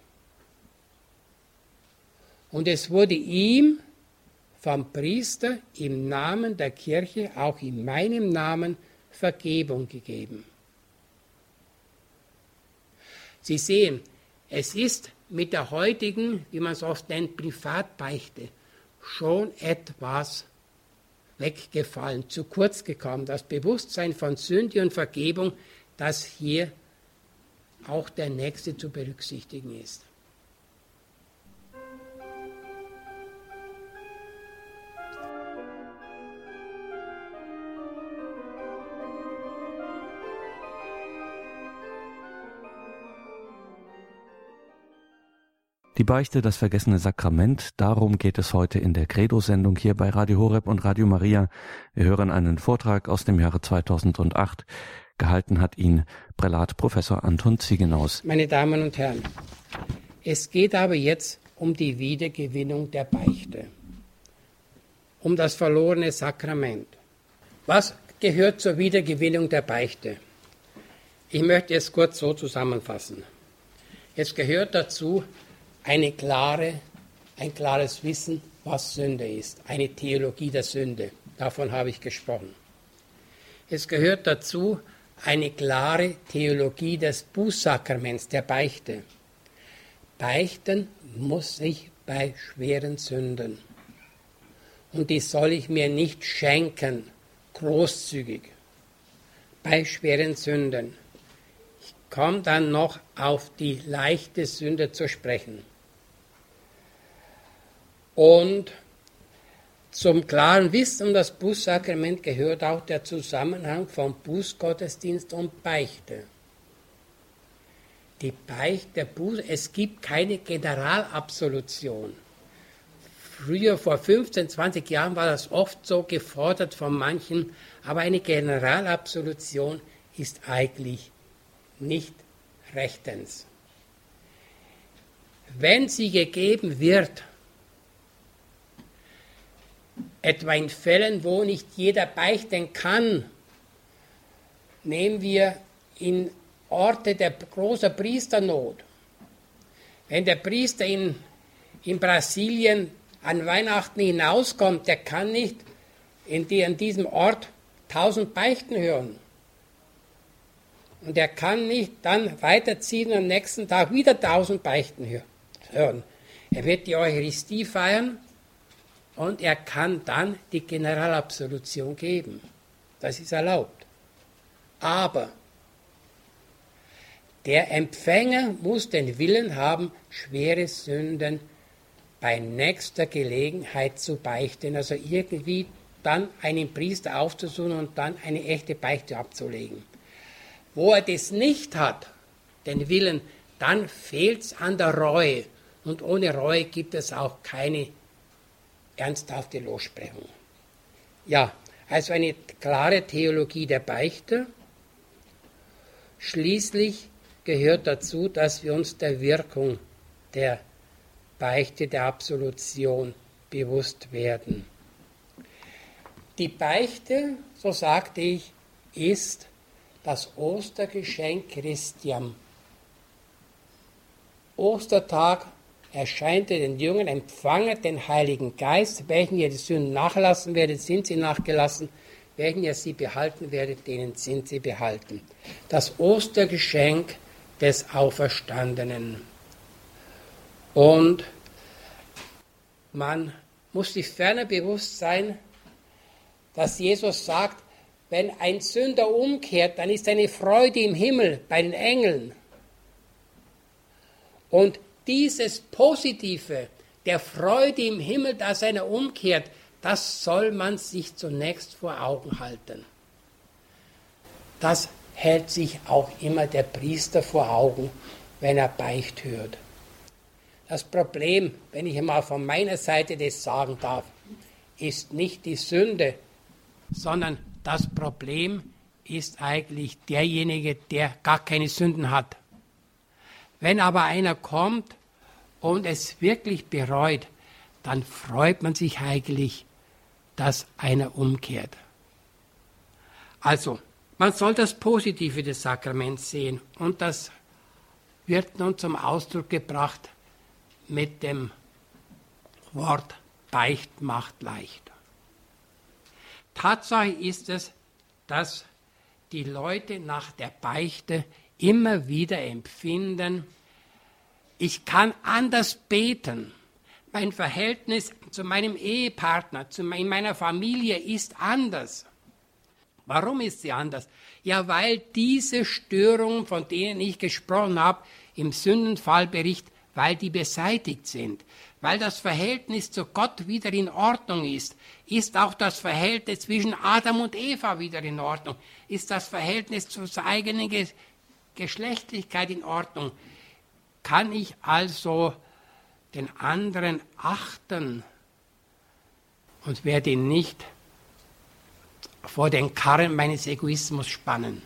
Und es wurde ihm vom Priester im Namen der Kirche, auch in meinem Namen, Vergebung gegeben. Sie sehen, es ist mit der heutigen, wie man es oft nennt, Privatbeichte schon etwas weggefallen, zu kurz gekommen. Das Bewusstsein von Sünde und Vergebung, dass hier auch der Nächste zu berücksichtigen ist. Die Beichte, das vergessene Sakrament, darum geht es heute in der Credo-Sendung hier bei Radio Horeb und Radio Maria. Wir hören einen Vortrag aus dem Jahre 2008. Gehalten hat ihn Prälat Professor Anton Ziegenaus. Meine Damen und Herren, es geht aber jetzt um die Wiedergewinnung der Beichte, um das verlorene Sakrament. Was gehört zur Wiedergewinnung der Beichte? Ich möchte es kurz so zusammenfassen. Es gehört dazu eine klare, ein klares Wissen, was Sünde ist, eine Theologie der Sünde. Davon habe ich gesprochen. Es gehört dazu eine klare Theologie des Bußsakraments, der Beichte. Beichten muss ich bei schweren Sünden. Und die soll ich mir nicht schenken, großzügig, bei schweren Sünden. Ich komme dann noch auf die leichte Sünde zu sprechen. Und zum klaren Wissen um das Bußsakrament gehört auch der Zusammenhang von Bußgottesdienst und Beichte. Die Beichte, Buß, es gibt keine Generalabsolution. Früher, vor 15, 20 Jahren, war das oft so gefordert von manchen, aber eine Generalabsolution ist eigentlich nicht rechtens. Wenn sie gegeben wird, etwa in Fällen, wo nicht jeder beichten kann, nehmen wir in Orte der großen Priesternot. Wenn der Priester in, in Brasilien an Weihnachten hinauskommt, der kann nicht in, die, an diesem Ort tausend Beichten hören. Und er kann nicht dann weiterziehen und am nächsten Tag wieder tausend Beichten hören. Er wird die Eucharistie feiern und er kann dann die Generalabsolution geben. Das ist erlaubt. Aber der Empfänger muss den Willen haben, schwere Sünden bei nächster Gelegenheit zu beichten, also irgendwie dann einen Priester aufzusuchen und dann eine echte Beichte abzulegen. Wo er das nicht hat, den Willen, dann fehlt es an der Reue. Und ohne Reue gibt es auch keine ernsthafte Lossprechung. Ja, also eine klare Theologie der Beichte. Schließlich gehört dazu, dass wir uns der Wirkung der Beichte, der Absolution bewusst werden. Die Beichte, so sagte ich, ist das Ostergeschenk Christiam. Ostertag erscheinte den Jungen, empfanget den Heiligen Geist, welchen ihr die Sünden nachlassen werdet, sind sie nachgelassen, welchen ihr sie behalten werdet, denen sind sie behalten. Das Ostergeschenk des Auferstandenen. Und man muss sich ferner bewusst sein, dass Jesus sagt, wenn ein Sünder umkehrt, dann ist eine Freude im Himmel bei den Engeln. Und dieses Positive der Freude im Himmel, dass einer umkehrt, das soll man sich zunächst vor Augen halten. Das hält sich auch immer der Priester vor Augen, wenn er Beicht hört. Das Problem, wenn ich einmal von meiner Seite das sagen darf, ist nicht die Sünde, sondern das Problem ist eigentlich derjenige, der gar keine Sünden hat. Wenn aber einer kommt und es wirklich bereut, dann freut man sich eigentlich, dass einer umkehrt. Also, man soll das Positive des Sakraments sehen und das wird nun zum Ausdruck gebracht mit dem Wort Beicht macht leicht. Tatsache ist es, dass die Leute nach der Beichte immer wieder empfinden, ich kann anders beten. Mein Verhältnis zu meinem Ehepartner, zu meiner Familie ist anders. Warum ist sie anders? Ja, weil diese Störungen, von denen ich gesprochen habe, im Sündenfallbericht, weil die beseitigt sind, weil das Verhältnis zu Gott wieder in Ordnung ist, ist auch das Verhältnis zwischen Adam und Eva wieder in Ordnung, ist das Verhältnis zur eigenen Geschlechtlichkeit in Ordnung, kann ich also den anderen achten und werde ihn nicht vor den Karren meines Egoismus spannen,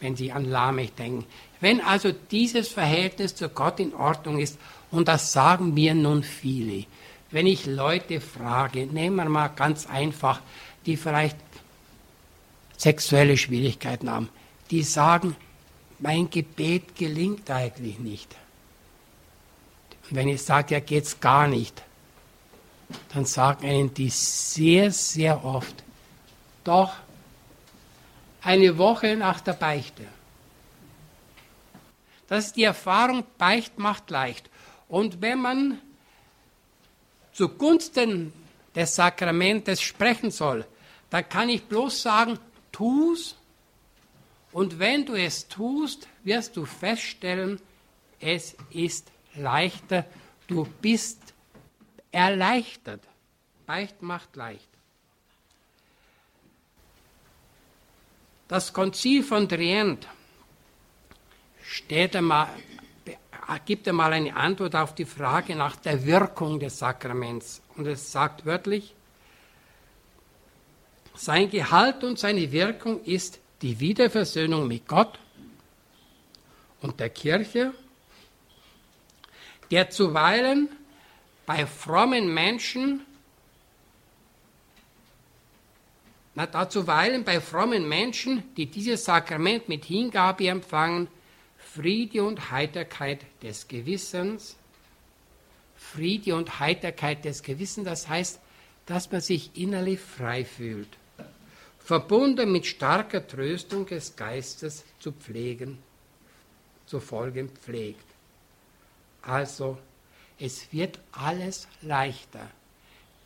wenn Sie an Lamech denken. Wenn also dieses Verhältnis zu Gott in Ordnung ist, und das sagen mir nun viele, wenn ich Leute frage, nehmen wir mal ganz einfach, die vielleicht sexuelle Schwierigkeiten haben, die sagen, mein Gebet gelingt eigentlich nicht. Und wenn ich sage, ja geht's gar nicht, dann sagen ihnen die sehr, sehr oft, doch eine Woche nach der Beichte. Das ist die Erfahrung, Beicht macht leicht. Und wenn man zugunsten des Sakramentes sprechen soll, dann kann ich bloß sagen, tu's. Und wenn du es tust, wirst du feststellen, es ist leichter, du bist erleichtert. Beicht macht leicht. Das Konzil von Trient einmal, gibt einmal eine Antwort auf die Frage nach der Wirkung des Sakraments. Und es sagt wörtlich, sein Gehalt und seine Wirkung ist die Wiederversöhnung mit Gott und der Kirche, der zuweilen bei frommen Menschen, na, da zuweilen bei frommen Menschen, die dieses Sakrament mit Hingabe empfangen, Friede und Heiterkeit des Gewissens, Friede und Heiterkeit des Gewissens, das heißt, dass man sich innerlich frei fühlt verbunden mit starker Tröstung des Geistes zu pflegen, zu folgen pflegt. Also, es wird alles leichter.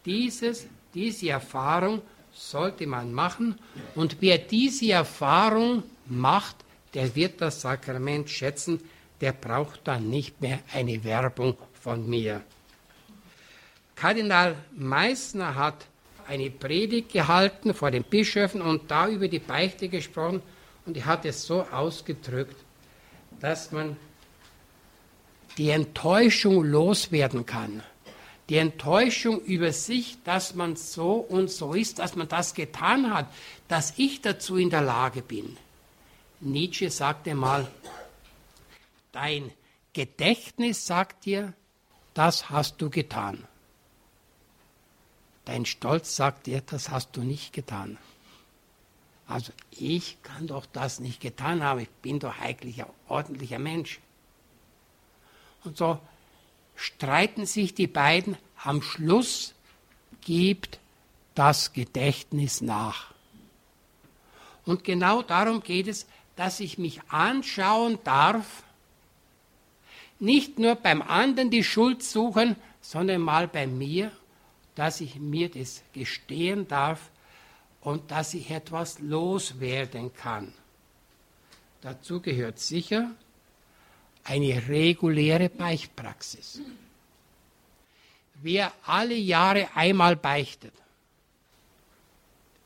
Dieses, diese Erfahrung sollte man machen und wer diese Erfahrung macht, der wird das Sakrament schätzen, der braucht dann nicht mehr eine Werbung von mir. Kardinal Meissner hat eine Predigt gehalten vor den Bischöfen und da über die Beichte gesprochen und er hat es so ausgedrückt, dass man die Enttäuschung loswerden kann. Die Enttäuschung über sich, dass man so und so ist, dass man das getan hat, dass ich dazu in der Lage bin. Nietzsche sagte mal, dein Gedächtnis sagt dir, das hast du getan. Dein Stolz sagt dir, das hast du nicht getan. Also ich kann doch das nicht getan haben, ich bin doch ein ordentlicher Mensch. Und so streiten sich die beiden, am Schluss gibt das Gedächtnis nach. Und genau darum geht es, dass ich mich anschauen darf, nicht nur beim anderen die Schuld suchen, sondern mal bei mir dass ich mir das gestehen darf und dass ich etwas loswerden kann. Dazu gehört sicher eine reguläre Beichtpraxis. Wer alle Jahre einmal beichtet,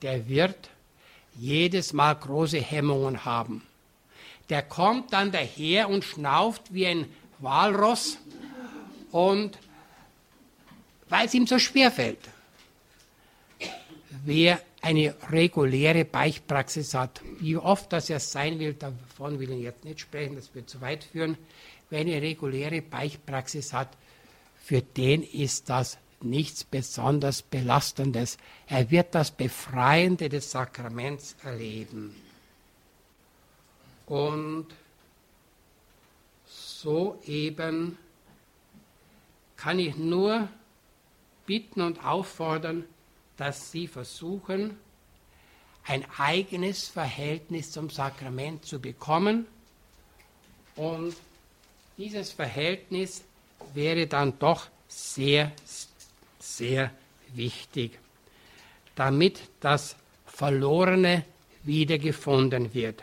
der wird jedes Mal große Hemmungen haben. Der kommt dann daher und schnauft wie ein Walross und weil es ihm so schwer fällt. Wer eine reguläre Beichtpraxis hat, wie oft das er sein will, davon will ich jetzt nicht sprechen, das wird zu weit führen. Wer eine reguläre Beichtpraxis hat, für den ist das nichts besonders Belastendes. Er wird das Befreiende des Sakraments erleben. Und so eben kann ich nur bitten und auffordern, dass sie versuchen, ein eigenes Verhältnis zum Sakrament zu bekommen. Und dieses Verhältnis wäre dann doch sehr, sehr wichtig, damit das Verlorene wiedergefunden wird.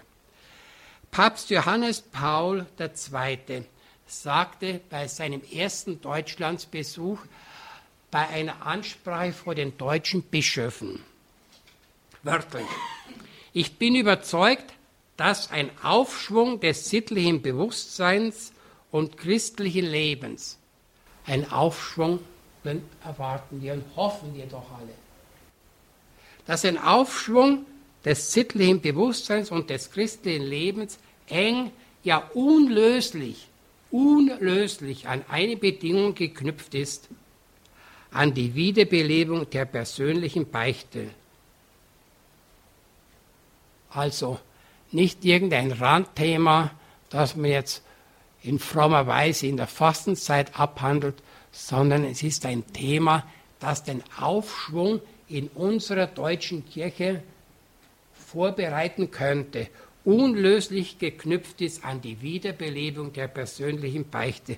Papst Johannes Paul II. sagte bei seinem ersten Deutschlandsbesuch bei einer Ansprache vor den deutschen Bischöfen. Wörtlich. Ich bin überzeugt, dass ein Aufschwung des sittlichen Bewusstseins und christlichen Lebens, ein Aufschwung, den erwarten wir und hoffen wir doch alle, dass ein Aufschwung des sittlichen Bewusstseins und des christlichen Lebens eng, ja unlöslich, unlöslich an eine Bedingung geknüpft ist, an die Wiederbelebung der persönlichen Beichte. Also nicht irgendein Randthema, das man jetzt in frommer Weise in der Fastenzeit abhandelt, sondern es ist ein Thema, das den Aufschwung in unserer deutschen Kirche vorbereiten könnte, unlöslich geknüpft ist an die Wiederbelebung der persönlichen Beichte.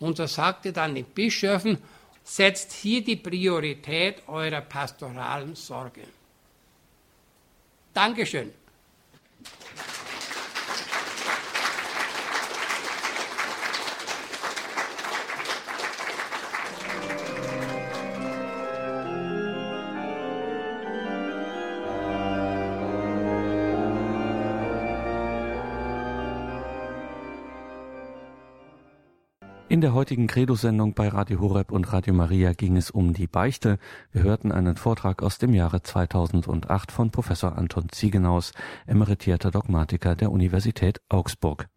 Und er sagte dann den Bischöfen, setzt hier die Priorität eurer pastoralen Sorge. Dankeschön. In der heutigen Credo-Sendung bei Radio Horeb und Radio Maria ging es um die Beichte. Wir hörten einen Vortrag aus dem Jahre 2008 von Professor Anton Ziegenaus, emeritierter Dogmatiker der Universität Augsburg.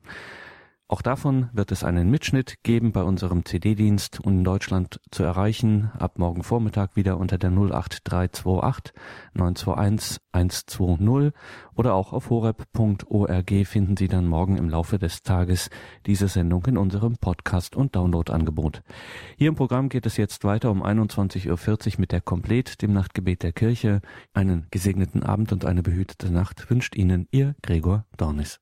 Auch davon wird es einen Mitschnitt geben bei unserem CD-Dienst und in Deutschland zu erreichen. Ab morgen Vormittag wieder unter der 08328 921 120 oder auch auf horeb.org finden Sie dann morgen im Laufe des Tages diese Sendung in unserem Podcast- und Download-Angebot. Hier im Programm geht es jetzt weiter um 21.40 Uhr mit der Komplet, dem Nachtgebet der Kirche. Einen gesegneten Abend und eine behütete Nacht wünscht Ihnen Ihr Gregor Dornis.